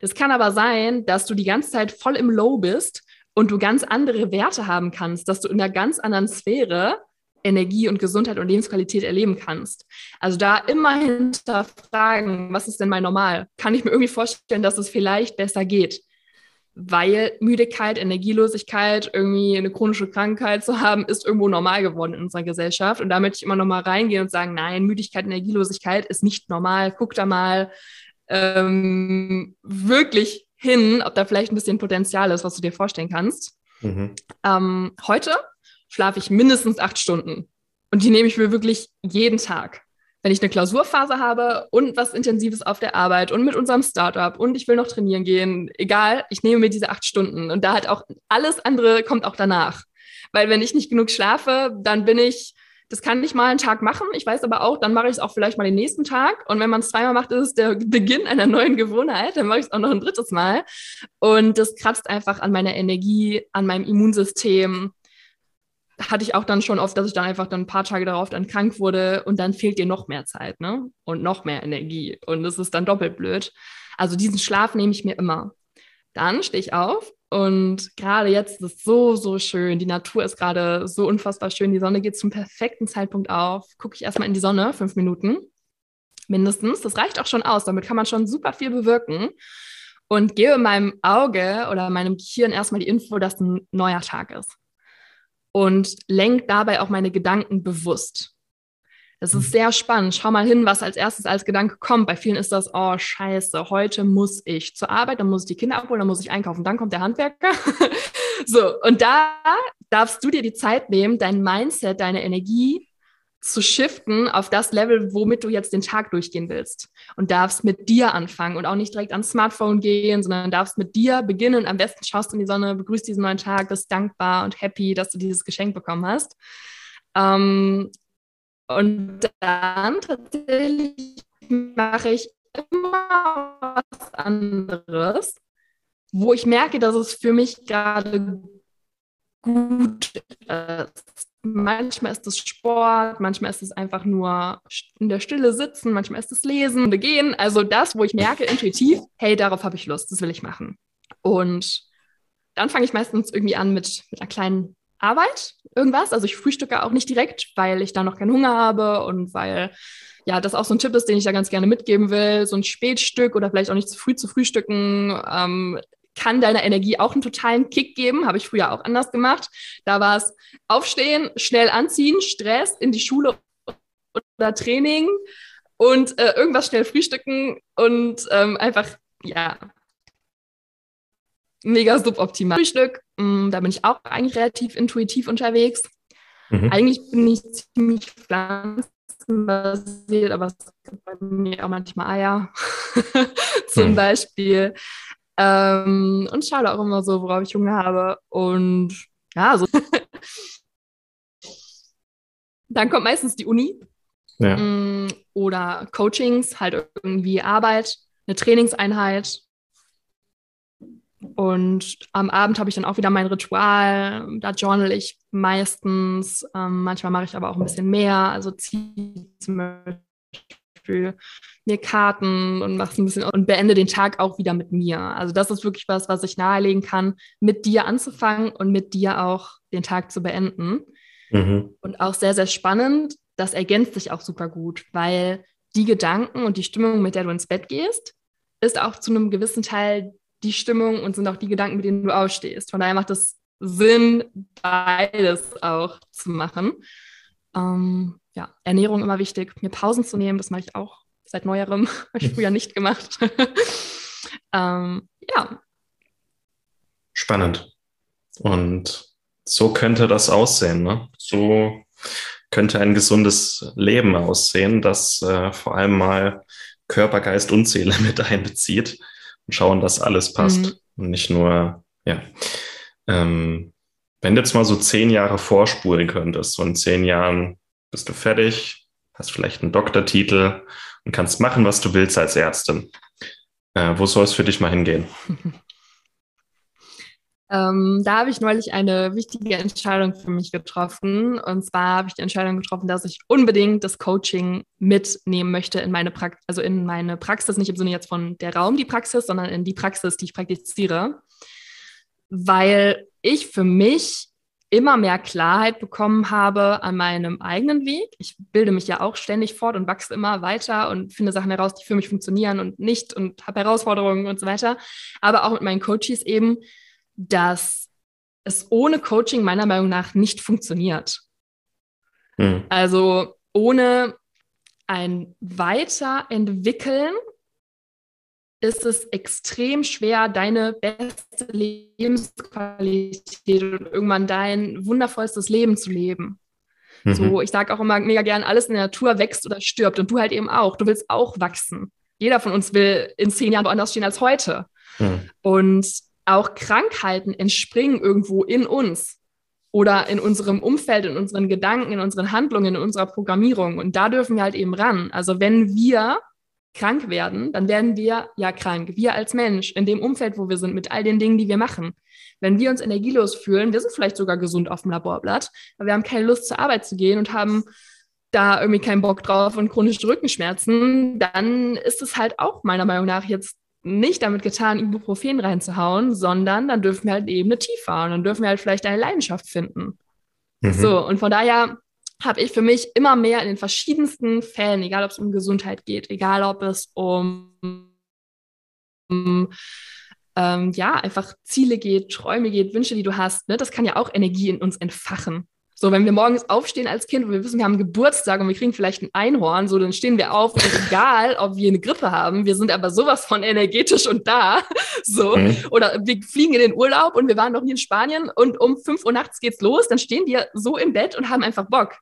Das kann aber sein, dass du die ganze Zeit voll im Low bist und du ganz andere Werte haben kannst, dass du in einer ganz anderen Sphäre Energie und Gesundheit und Lebensqualität erleben kannst. Also da immer hinterfragen, was ist denn mein Normal? Kann ich mir irgendwie vorstellen, dass es vielleicht besser geht? Weil Müdigkeit, Energielosigkeit, irgendwie eine chronische Krankheit zu haben, ist irgendwo normal geworden in unserer Gesellschaft. Und da möchte ich immer noch mal reingehen und sagen, nein, Müdigkeit, Energielosigkeit ist nicht normal. Guck da mal ähm, wirklich hin, ob da vielleicht ein bisschen Potenzial ist, was du dir vorstellen kannst. Mhm. Ähm, heute schlafe ich mindestens acht Stunden. Und die nehme ich mir wirklich jeden Tag wenn ich eine Klausurphase habe und was Intensives auf der Arbeit und mit unserem Startup und ich will noch trainieren gehen, egal, ich nehme mir diese acht Stunden und da halt auch alles andere kommt auch danach. Weil wenn ich nicht genug schlafe, dann bin ich, das kann ich mal einen Tag machen. Ich weiß aber auch, dann mache ich es auch vielleicht mal den nächsten Tag. Und wenn man es zweimal macht, ist es der Beginn einer neuen Gewohnheit. Dann mache ich es auch noch ein drittes Mal. Und das kratzt einfach an meiner Energie, an meinem Immunsystem hatte ich auch dann schon oft, dass ich dann einfach dann ein paar Tage darauf dann krank wurde und dann fehlt dir noch mehr Zeit, ne? Und noch mehr Energie. Und es ist dann doppelt blöd. Also diesen Schlaf nehme ich mir immer. Dann stehe ich auf und gerade jetzt ist es so, so schön. Die Natur ist gerade so unfassbar schön. Die Sonne geht zum perfekten Zeitpunkt auf. Gucke ich erstmal in die Sonne, fünf Minuten mindestens. Das reicht auch schon aus. Damit kann man schon super viel bewirken. Und gebe meinem Auge oder meinem Gehirn erstmal die Info, dass ein neuer Tag ist und lenkt dabei auch meine Gedanken bewusst. Das ist mhm. sehr spannend. Schau mal hin, was als erstes als Gedanke kommt. Bei vielen ist das, oh scheiße, heute muss ich zur Arbeit, dann muss ich die Kinder abholen, dann muss ich einkaufen, dann kommt der Handwerker. <laughs> so, und da darfst du dir die Zeit nehmen, dein Mindset, deine Energie zu shiften auf das Level, womit du jetzt den Tag durchgehen willst. Und darfst mit dir anfangen und auch nicht direkt ans Smartphone gehen, sondern darfst mit dir beginnen. Am besten schaust du in die Sonne, begrüßt diesen neuen Tag, bist dankbar und happy, dass du dieses Geschenk bekommen hast. Ähm, und dann tatsächlich mache ich immer was anderes, wo ich merke, dass es für mich gerade gut ist manchmal ist es Sport, manchmal ist es einfach nur in der Stille sitzen, manchmal ist es Lesen, gehen. Also das, wo ich merke intuitiv, hey, darauf habe ich Lust, das will ich machen. Und dann fange ich meistens irgendwie an mit, mit einer kleinen Arbeit, irgendwas. Also ich frühstücke auch nicht direkt, weil ich da noch keinen Hunger habe und weil ja, das auch so ein Tipp ist, den ich ja ganz gerne mitgeben will. So ein Spätstück oder vielleicht auch nicht zu früh zu frühstücken. Ähm, kann deiner Energie auch einen totalen Kick geben. Habe ich früher auch anders gemacht. Da war es aufstehen, schnell anziehen, Stress in die Schule oder Training und äh, irgendwas schnell frühstücken und ähm, einfach, ja, mega suboptimal. Frühstück, Mm, da bin ich auch eigentlich relativ intuitiv unterwegs. Mhm. Eigentlich bin ich ziemlich pflanzenbasiert, aber es gibt bei mir auch manchmal Eier <laughs> zum mhm. Beispiel. Ähm, und schaue auch immer so, worauf ich Hunger habe. Und ja, <laughs> so. Dann kommt meistens die Uni ja. Mm, oder Coachings, halt irgendwie Arbeit, eine Trainingseinheit. Und am Abend habe ich dann auch wieder mein Ritual. Da journal ich meistens. Ähm, manchmal mache ich aber auch ein bisschen mehr. Also ziehe zum Beispiel mir Karten und mache ein bisschen und beende den Tag auch wieder mit mir. Also das ist wirklich was, was ich nahelegen kann, mit dir anzufangen und mit dir auch den Tag zu beenden. Mhm. Und auch sehr, sehr spannend, das ergänzt sich auch super gut, weil die Gedanken und die Stimmung, mit der du ins Bett gehst, ist auch zu einem gewissen Teil die Stimmung und sind auch die Gedanken, mit denen du aufstehst. Von daher macht es Sinn, beides auch zu machen. Ähm, ja, Ernährung immer wichtig, mir Pausen zu nehmen, das mache ich auch seit neuerem, <laughs> habe ich früher nicht gemacht. <laughs> ähm, ja. Spannend. Und so könnte das aussehen. Ne? So könnte ein gesundes Leben aussehen, das äh, vor allem mal Körper, Geist und Seele <laughs> mit einbezieht und schauen, dass alles passt mhm. und nicht nur, ja. Ähm, wenn du jetzt mal so zehn Jahre vorspulen könntest, so in zehn Jahren bist du fertig, hast vielleicht einen Doktortitel und kannst machen, was du willst als Ärztin. Äh, wo soll es für dich mal hingehen? <laughs> Ähm, da habe ich neulich eine wichtige Entscheidung für mich getroffen. Und zwar habe ich die Entscheidung getroffen, dass ich unbedingt das Coaching mitnehmen möchte in meine Praxis, also in meine Praxis, nicht im Sinne jetzt von der Raum, die Praxis, sondern in die Praxis, die ich praktiziere. Weil ich für mich immer mehr Klarheit bekommen habe an meinem eigenen Weg. Ich bilde mich ja auch ständig fort und wachse immer weiter und finde Sachen heraus, die für mich funktionieren und nicht und habe Herausforderungen und so weiter. Aber auch mit meinen Coaches eben, dass es ohne Coaching meiner Meinung nach nicht funktioniert. Mhm. Also ohne ein Weiterentwickeln ist es extrem schwer, deine beste Lebensqualität und irgendwann dein wundervollstes Leben zu leben. Mhm. So, ich sage auch immer mega gern, alles in der Natur wächst oder stirbt und du halt eben auch. Du willst auch wachsen. Jeder von uns will in zehn Jahren woanders stehen als heute. Mhm. Und auch Krankheiten entspringen irgendwo in uns oder in unserem Umfeld, in unseren Gedanken, in unseren Handlungen, in unserer Programmierung. Und da dürfen wir halt eben ran. Also wenn wir krank werden, dann werden wir ja krank. Wir als Mensch, in dem Umfeld, wo wir sind, mit all den Dingen, die wir machen. Wenn wir uns energielos fühlen, wir sind vielleicht sogar gesund auf dem Laborblatt, aber wir haben keine Lust zur Arbeit zu gehen und haben da irgendwie keinen Bock drauf und chronische Rückenschmerzen, dann ist es halt auch meiner Meinung nach jetzt nicht damit getan, Ibuprofen reinzuhauen, sondern dann dürfen wir halt eben eine tiefer und dann dürfen wir halt vielleicht eine Leidenschaft finden. Mhm. So, und von daher habe ich für mich immer mehr in den verschiedensten Fällen, egal ob es um Gesundheit geht, egal ob es um, um ähm, ja, einfach Ziele geht, Träume geht, Wünsche, die du hast, ne, das kann ja auch Energie in uns entfachen. So, wenn wir morgens aufstehen als Kind und wir wissen, wir haben Geburtstag und wir kriegen vielleicht ein Einhorn, so, dann stehen wir auf und egal, ob wir eine Grippe haben, wir sind aber sowas von energetisch und da, <laughs> so. Mhm. Oder wir fliegen in den Urlaub und wir waren noch nie in Spanien und um 5 Uhr nachts geht's los, dann stehen wir so im Bett und haben einfach Bock.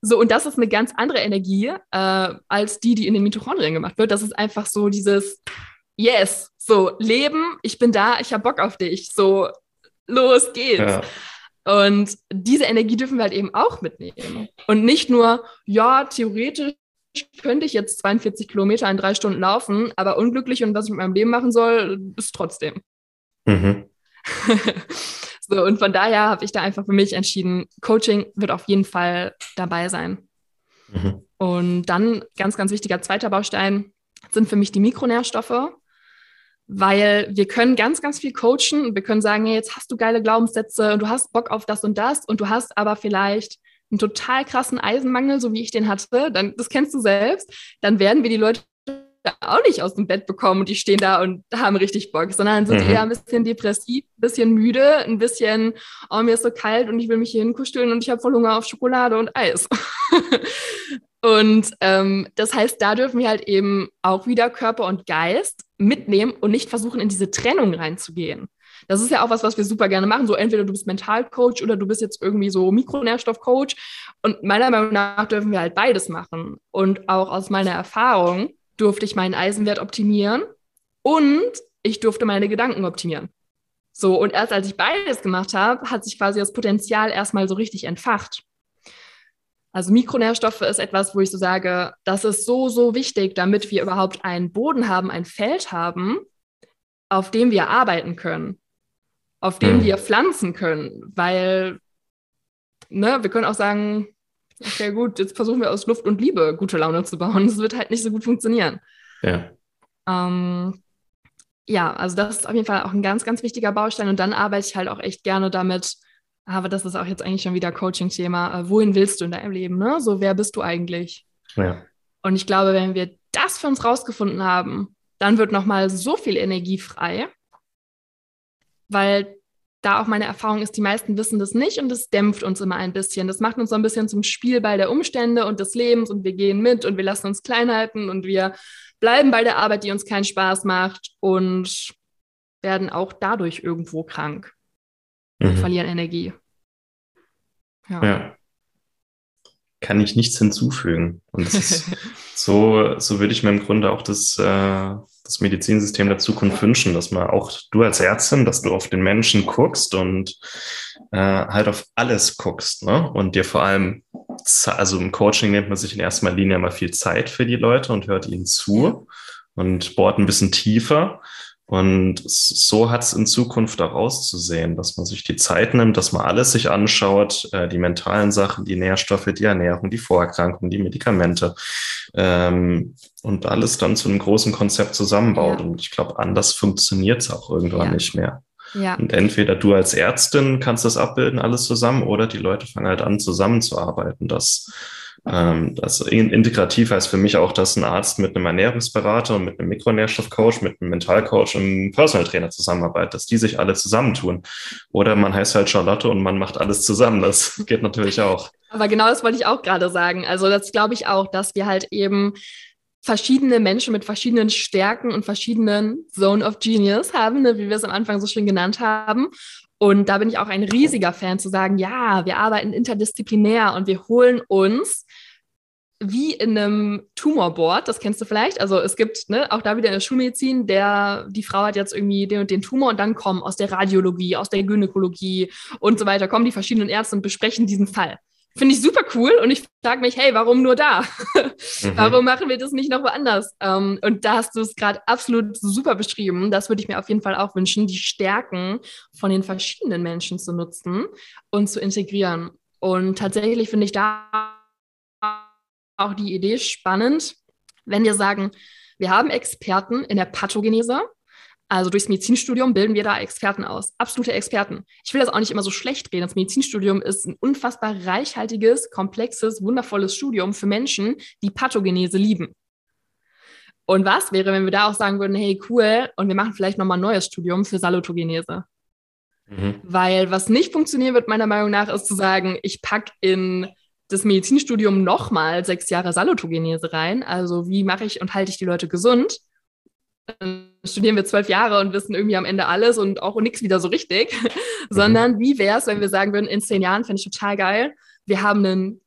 So, und das ist eine ganz andere Energie äh, als die, die in den Mitochondrien gemacht wird. Das ist einfach so dieses Yes, so Leben, ich bin da, ich habe Bock auf dich, so los geht's. Ja. Und diese Energie dürfen wir halt eben auch mitnehmen. Und nicht nur, ja, theoretisch könnte ich jetzt 42 Kilometer in drei Stunden laufen, aber unglücklich und was ich mit meinem Leben machen soll, ist trotzdem. Mhm. <laughs> so, und von daher habe ich da einfach für mich entschieden, Coaching wird auf jeden Fall dabei sein. Mhm. Und dann ganz, ganz wichtiger zweiter Baustein sind für mich die Mikronährstoffe weil wir können ganz, ganz viel coachen und wir können sagen, hey, jetzt hast du geile Glaubenssätze und du hast Bock auf das und das und du hast aber vielleicht einen total krassen Eisenmangel, so wie ich den hatte, dann, das kennst du selbst, dann werden wir die Leute auch nicht aus dem Bett bekommen und die stehen da und haben richtig Bock, sondern sind mhm. eher ein bisschen depressiv, ein bisschen müde, ein bisschen, oh, mir ist so kalt und ich will mich hier hinkuscheln und ich habe voll Hunger auf Schokolade und Eis. <laughs> und ähm, das heißt, da dürfen wir halt eben auch wieder Körper und Geist mitnehmen und nicht versuchen, in diese Trennung reinzugehen. Das ist ja auch was, was wir super gerne machen. So entweder du bist Mentalcoach oder du bist jetzt irgendwie so Mikronährstoffcoach. Und meiner Meinung nach dürfen wir halt beides machen. Und auch aus meiner Erfahrung durfte ich meinen Eisenwert optimieren und ich durfte meine Gedanken optimieren. So, und erst als ich beides gemacht habe, hat sich quasi das Potenzial erstmal so richtig entfacht. Also Mikronährstoffe ist etwas, wo ich so sage, das ist so, so wichtig, damit wir überhaupt einen Boden haben, ein Feld haben, auf dem wir arbeiten können, auf dem mhm. wir pflanzen können, weil ne, wir können auch sagen, okay, gut, jetzt versuchen wir aus Luft und Liebe gute Laune zu bauen. Das wird halt nicht so gut funktionieren. Ja. Ähm, ja, also das ist auf jeden Fall auch ein ganz, ganz wichtiger Baustein. Und dann arbeite ich halt auch echt gerne damit, aber das ist auch jetzt eigentlich schon wieder Coaching-Thema. Äh, wohin willst du in deinem Leben? Ne? So, wer bist du eigentlich? Ja. Und ich glaube, wenn wir das für uns rausgefunden haben, dann wird nochmal so viel Energie frei, weil da auch meine Erfahrung ist, die meisten wissen das nicht und das dämpft uns immer ein bisschen. Das macht uns so ein bisschen zum Spielball der Umstände und des Lebens und wir gehen mit und wir lassen uns klein halten und wir bleiben bei der Arbeit, die uns keinen Spaß macht und werden auch dadurch irgendwo krank mhm. und verlieren Energie. Ja. ja. Kann ich nichts hinzufügen. Und ist, <laughs> so, so würde ich mir im Grunde auch das, äh, das Medizinsystem der Zukunft wünschen, dass man auch du als Ärztin, dass du auf den Menschen guckst und äh, halt auf alles guckst, ne? Und dir vor allem, also im Coaching nimmt man sich in erster Linie immer viel Zeit für die Leute und hört ihnen zu und bohrt ein bisschen tiefer. Und so hat es in Zukunft auch auszusehen, dass man sich die Zeit nimmt, dass man alles sich anschaut, äh, die mentalen Sachen, die Nährstoffe, die Ernährung, die Vorerkrankungen, die Medikamente ähm, und alles dann zu einem großen Konzept zusammenbaut. Ja. Und ich glaube, anders funktioniert es auch irgendwann ja. nicht mehr. Ja. Und entweder du als Ärztin kannst das abbilden, alles zusammen, oder die Leute fangen halt an, zusammenzuarbeiten. Das das integrativ heißt für mich auch, dass ein Arzt mit einem Ernährungsberater und mit einem Mikronährstoffcoach, mit einem Mentalcoach und einem Personal Trainer zusammenarbeitet, dass die sich alle zusammentun. Oder man heißt halt Charlotte und man macht alles zusammen. Das <laughs> geht natürlich auch. Aber genau das wollte ich auch gerade sagen. Also das glaube ich auch, dass wir halt eben verschiedene Menschen mit verschiedenen Stärken und verschiedenen Zone of Genius haben, ne, wie wir es am Anfang so schön genannt haben. Und da bin ich auch ein riesiger Fan zu sagen, ja, wir arbeiten interdisziplinär und wir holen uns wie in einem Tumorboard, das kennst du vielleicht. Also es gibt ne, auch da wieder in der Schulmedizin, der, die Frau hat jetzt irgendwie den und den Tumor und dann kommen aus der Radiologie, aus der Gynäkologie und so weiter, kommen die verschiedenen Ärzte und besprechen diesen Fall. Finde ich super cool und ich frage mich, hey, warum nur da? Mhm. warum machen wir das nicht noch woanders? Ähm, und da hast du es gerade absolut super beschrieben. Das würde ich mir auf jeden Fall auch wünschen, die Stärken von den verschiedenen Menschen zu nutzen und zu integrieren. Und tatsächlich finde ich da auch die Idee spannend, wenn wir sagen, wir haben Experten in der Pathogenese, also durchs Medizinstudium bilden wir da Experten aus, absolute Experten. Ich will das auch nicht immer so schlecht reden. Das Medizinstudium ist ein unfassbar reichhaltiges, komplexes, wundervolles Studium für Menschen, die Pathogenese lieben. Und was wäre, wenn wir da auch sagen würden, hey, cool, und wir machen vielleicht nochmal ein neues Studium für Salutogenese? Mhm. Weil was nicht funktionieren wird, meiner Meinung nach, ist zu sagen, ich packe in das Medizinstudium nochmal sechs Jahre Salutogenese rein. Also wie mache ich und halte ich die Leute gesund? Dann studieren wir zwölf Jahre und wissen irgendwie am Ende alles und auch nichts wieder so richtig. Mhm. Sondern wie wäre es, wenn wir sagen würden, in zehn Jahren fände ich total geil, wir haben einen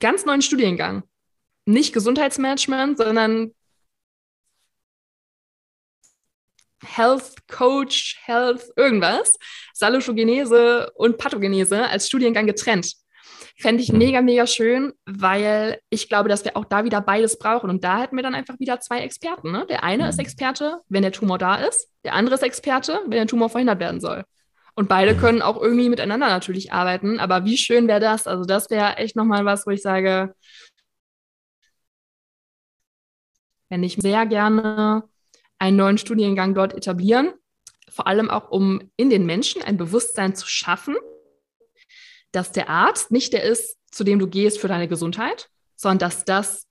ganz neuen Studiengang. Nicht Gesundheitsmanagement, sondern Health Coach, Health irgendwas, Salutogenese und Pathogenese als Studiengang getrennt. Fände ich mhm. mega, mega schön, weil ich glaube, dass wir auch da wieder beides brauchen. Und da hätten wir dann einfach wieder zwei Experten. Ne? Der eine ist Experte, wenn der Tumor da ist. Der andere ist Experte, wenn der Tumor verhindert werden soll. Und beide mhm. können auch irgendwie miteinander natürlich arbeiten. Aber wie schön wäre das? Also, das wäre echt nochmal was, wo ich sage, wenn ich sehr gerne einen neuen Studiengang dort etablieren. Vor allem auch, um in den Menschen ein Bewusstsein zu schaffen, dass der Arzt nicht der ist, zu dem du gehst für deine Gesundheit, sondern dass das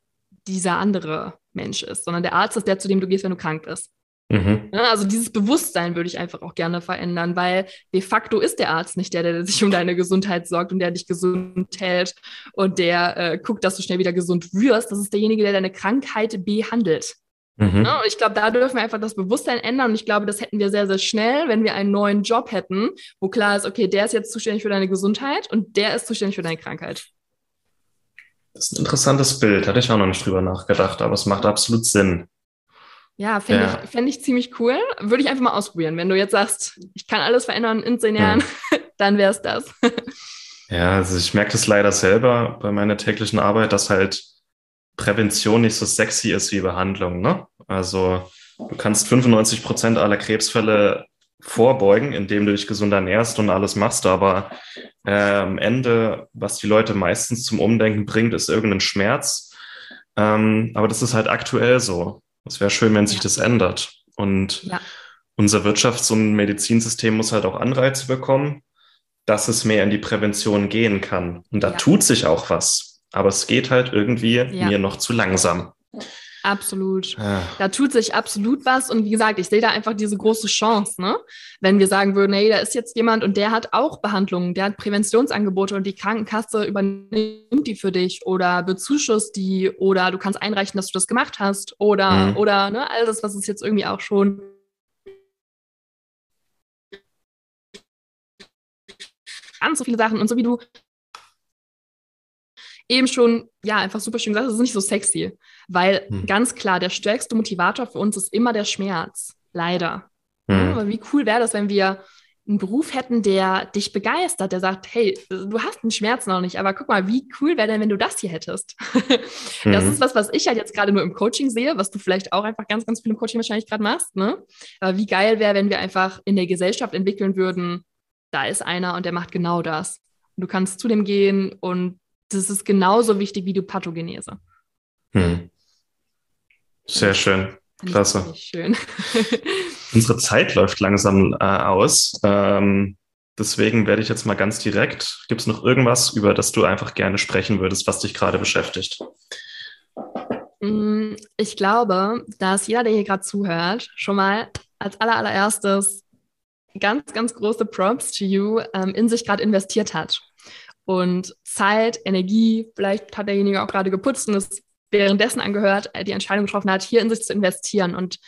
dieser andere Mensch ist, sondern der Arzt ist der, zu dem du gehst, wenn du krank bist. Mhm. also dieses Bewusstsein würde ich einfach auch gerne verändern, weil de facto ist der Arzt nicht der, der sich um deine Gesundheit sorgt und der dich gesund hält und der äh, guckt, dass du schnell wieder gesund wirst. Das ist derjenige, der deine Krankheit behandelt. Mhm. Ja, ich glaube, da dürfen wir einfach das Bewusstsein ändern. Und ich glaube, das hätten wir sehr, sehr schnell, wenn wir einen neuen Job hätten, wo klar ist, okay, der ist jetzt zuständig für deine Gesundheit und der ist zuständig für deine Krankheit. Das ist ein interessantes Bild. Hatte ich auch noch nicht drüber nachgedacht, aber es macht absolut Sinn. Ja, fände ja. ich, fänd ich ziemlich cool. Würde ich einfach mal ausprobieren. Wenn du jetzt sagst, ich kann alles verändern in zehn Jahren, mhm. <laughs> dann wäre es das. <laughs> ja, also ich merke das leider selber bei meiner täglichen Arbeit, dass halt Prävention nicht so sexy ist wie Behandlung. Ne? Also du kannst 95 Prozent aller Krebsfälle vorbeugen, indem du dich gesund ernährst und alles machst. Aber äh, am Ende, was die Leute meistens zum Umdenken bringt, ist irgendein Schmerz. Ähm, aber das ist halt aktuell so. Es wäre schön, wenn sich das ändert. Und ja. unser Wirtschafts- und Medizinsystem muss halt auch Anreize bekommen, dass es mehr in die Prävention gehen kann. Und da ja. tut sich auch was. Aber es geht halt irgendwie ja. mir noch zu langsam. Absolut. Ja. Da tut sich absolut was. Und wie gesagt, ich sehe da einfach diese große Chance, ne? Wenn wir sagen würden, hey, da ist jetzt jemand und der hat auch Behandlungen, der hat Präventionsangebote und die Krankenkasse übernimmt die für dich oder bezuschusst die oder du kannst einreichen, dass du das gemacht hast oder, mhm. oder, ne, all das, was es jetzt irgendwie auch schon ganz so viele Sachen und so wie du eben schon, ja, einfach super schön gesagt, es ist nicht so sexy, weil hm. ganz klar, der stärkste Motivator für uns ist immer der Schmerz. Leider. Hm. Ja, wie cool wäre das, wenn wir einen Beruf hätten, der dich begeistert, der sagt, hey, du hast einen Schmerz noch nicht, aber guck mal, wie cool wäre denn, wenn du das hier hättest? <laughs> das mhm. ist was, was ich halt jetzt gerade nur im Coaching sehe, was du vielleicht auch einfach ganz, ganz viel im Coaching wahrscheinlich gerade machst, ne? Aber wie geil wäre, wenn wir einfach in der Gesellschaft entwickeln würden, da ist einer und der macht genau das. Und du kannst zu dem gehen und das ist genauso wichtig wie die Pathogenese. Hm. Sehr schön. Klasse. Schön. <laughs> Unsere Zeit läuft langsam äh, aus. Ähm, deswegen werde ich jetzt mal ganz direkt. Gibt es noch irgendwas, über das du einfach gerne sprechen würdest, was dich gerade beschäftigt? Mm, ich glaube, dass jeder, der hier gerade zuhört, schon mal als allererstes ganz, ganz große Props to you ähm, in sich gerade investiert hat und Zeit, Energie, vielleicht hat derjenige auch gerade geputzt und es währenddessen angehört, äh, die Entscheidung getroffen hat, hier in sich zu investieren. Und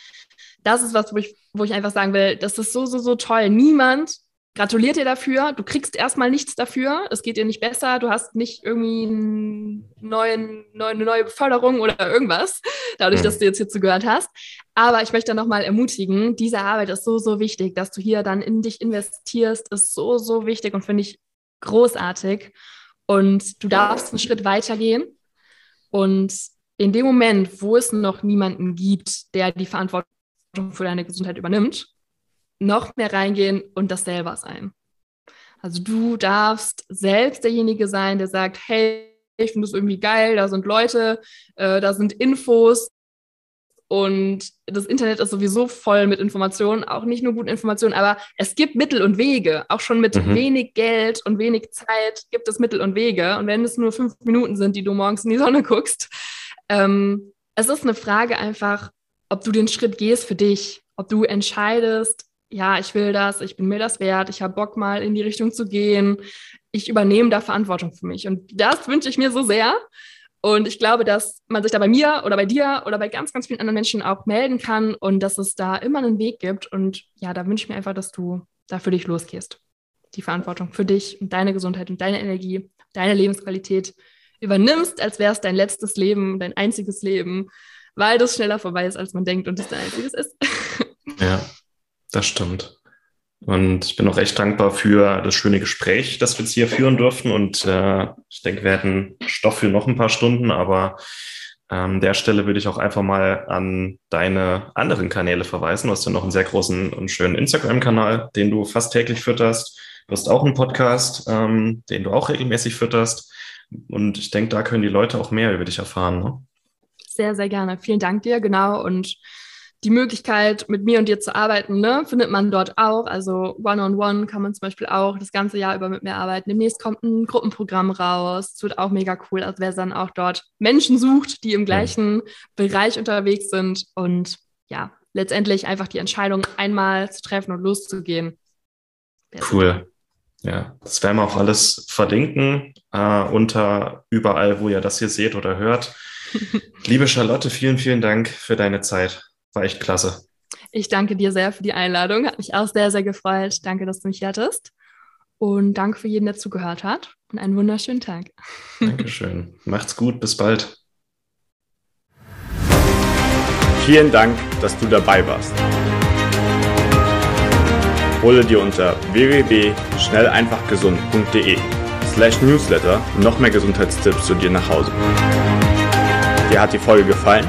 das ist was, wo ich, wo ich einfach sagen will, das ist so, so, so toll. Niemand gratuliert dir dafür. Du kriegst erstmal nichts dafür. Es geht dir nicht besser. Du hast nicht irgendwie einen neuen, neue, eine neue Beförderung oder irgendwas, dadurch, dass mhm. du jetzt hier zugehört hast. Aber ich möchte nochmal ermutigen, diese Arbeit ist so, so wichtig, dass du hier dann in dich investierst, ist so, so wichtig und finde ich großartig. Und du darfst einen Schritt weitergehen. Und in dem Moment, wo es noch niemanden gibt, der die Verantwortung für deine Gesundheit übernimmt, noch mehr reingehen und das selber sein. Also du darfst selbst derjenige sein, der sagt, hey, ich finde es irgendwie geil, da sind Leute, äh, da sind Infos, und das Internet ist sowieso voll mit Informationen, auch nicht nur guten Informationen, aber es gibt Mittel und Wege. Auch schon mit mhm. wenig Geld und wenig Zeit gibt es Mittel und Wege. Und wenn es nur fünf Minuten sind, die du morgens in die Sonne guckst, ähm, es ist eine Frage einfach, ob du den Schritt gehst für dich, ob du entscheidest, ja, ich will das, ich bin mir das wert, ich habe Bock mal in die Richtung zu gehen, ich übernehme da Verantwortung für mich. Und das wünsche ich mir so sehr. Und ich glaube, dass man sich da bei mir oder bei dir oder bei ganz, ganz vielen anderen Menschen auch melden kann und dass es da immer einen Weg gibt. Und ja, da wünsche ich mir einfach, dass du da für dich losgehst. Die Verantwortung für dich und deine Gesundheit und deine Energie, deine Lebensqualität übernimmst, als wäre es dein letztes Leben, dein einziges Leben, weil das schneller vorbei ist, als man denkt und es dein einziges ist. <laughs> Ja, das stimmt. Und ich bin auch echt dankbar für das schöne Gespräch, das wir jetzt hier führen durften. Und äh, ich denke, wir hätten Stoff für noch ein paar Stunden, aber an der Stelle würde ich auch einfach mal an deine anderen Kanäle verweisen. Du hast ja noch einen sehr großen und schönen Instagram-Kanal, den du fast täglich fütterst. Du hast auch einen Podcast, ähm, den du auch regelmäßig fütterst. Und ich denke, da können die Leute auch mehr über dich erfahren. Ne? Sehr, sehr gerne. Vielen Dank dir, genau. Und die Möglichkeit, mit mir und dir zu arbeiten, ne, findet man dort auch. Also One-on-One -on -one kann man zum Beispiel auch das ganze Jahr über mit mir arbeiten. Demnächst kommt ein Gruppenprogramm raus. Es wird auch mega cool. Also wer dann auch dort Menschen sucht, die im gleichen ja. Bereich unterwegs sind und ja, letztendlich einfach die Entscheidung einmal zu treffen und loszugehen. Cool. Ja, das werden wir auch alles verlinken äh, unter überall, wo ihr das hier seht oder hört. <laughs> Liebe Charlotte, vielen, vielen Dank für deine Zeit. War echt klasse. Ich danke dir sehr für die Einladung. Hat mich auch sehr, sehr gefreut. Danke, dass du mich hattest. Und danke für jeden, der zugehört hat. Und einen wunderschönen Tag. <laughs> Dankeschön. Macht's gut. Bis bald. Vielen Dank, dass du dabei warst. Hole dir unter www.schnelleinfachgesund.de slash newsletter noch mehr Gesundheitstipps zu dir nach Hause. Dir hat die Folge gefallen?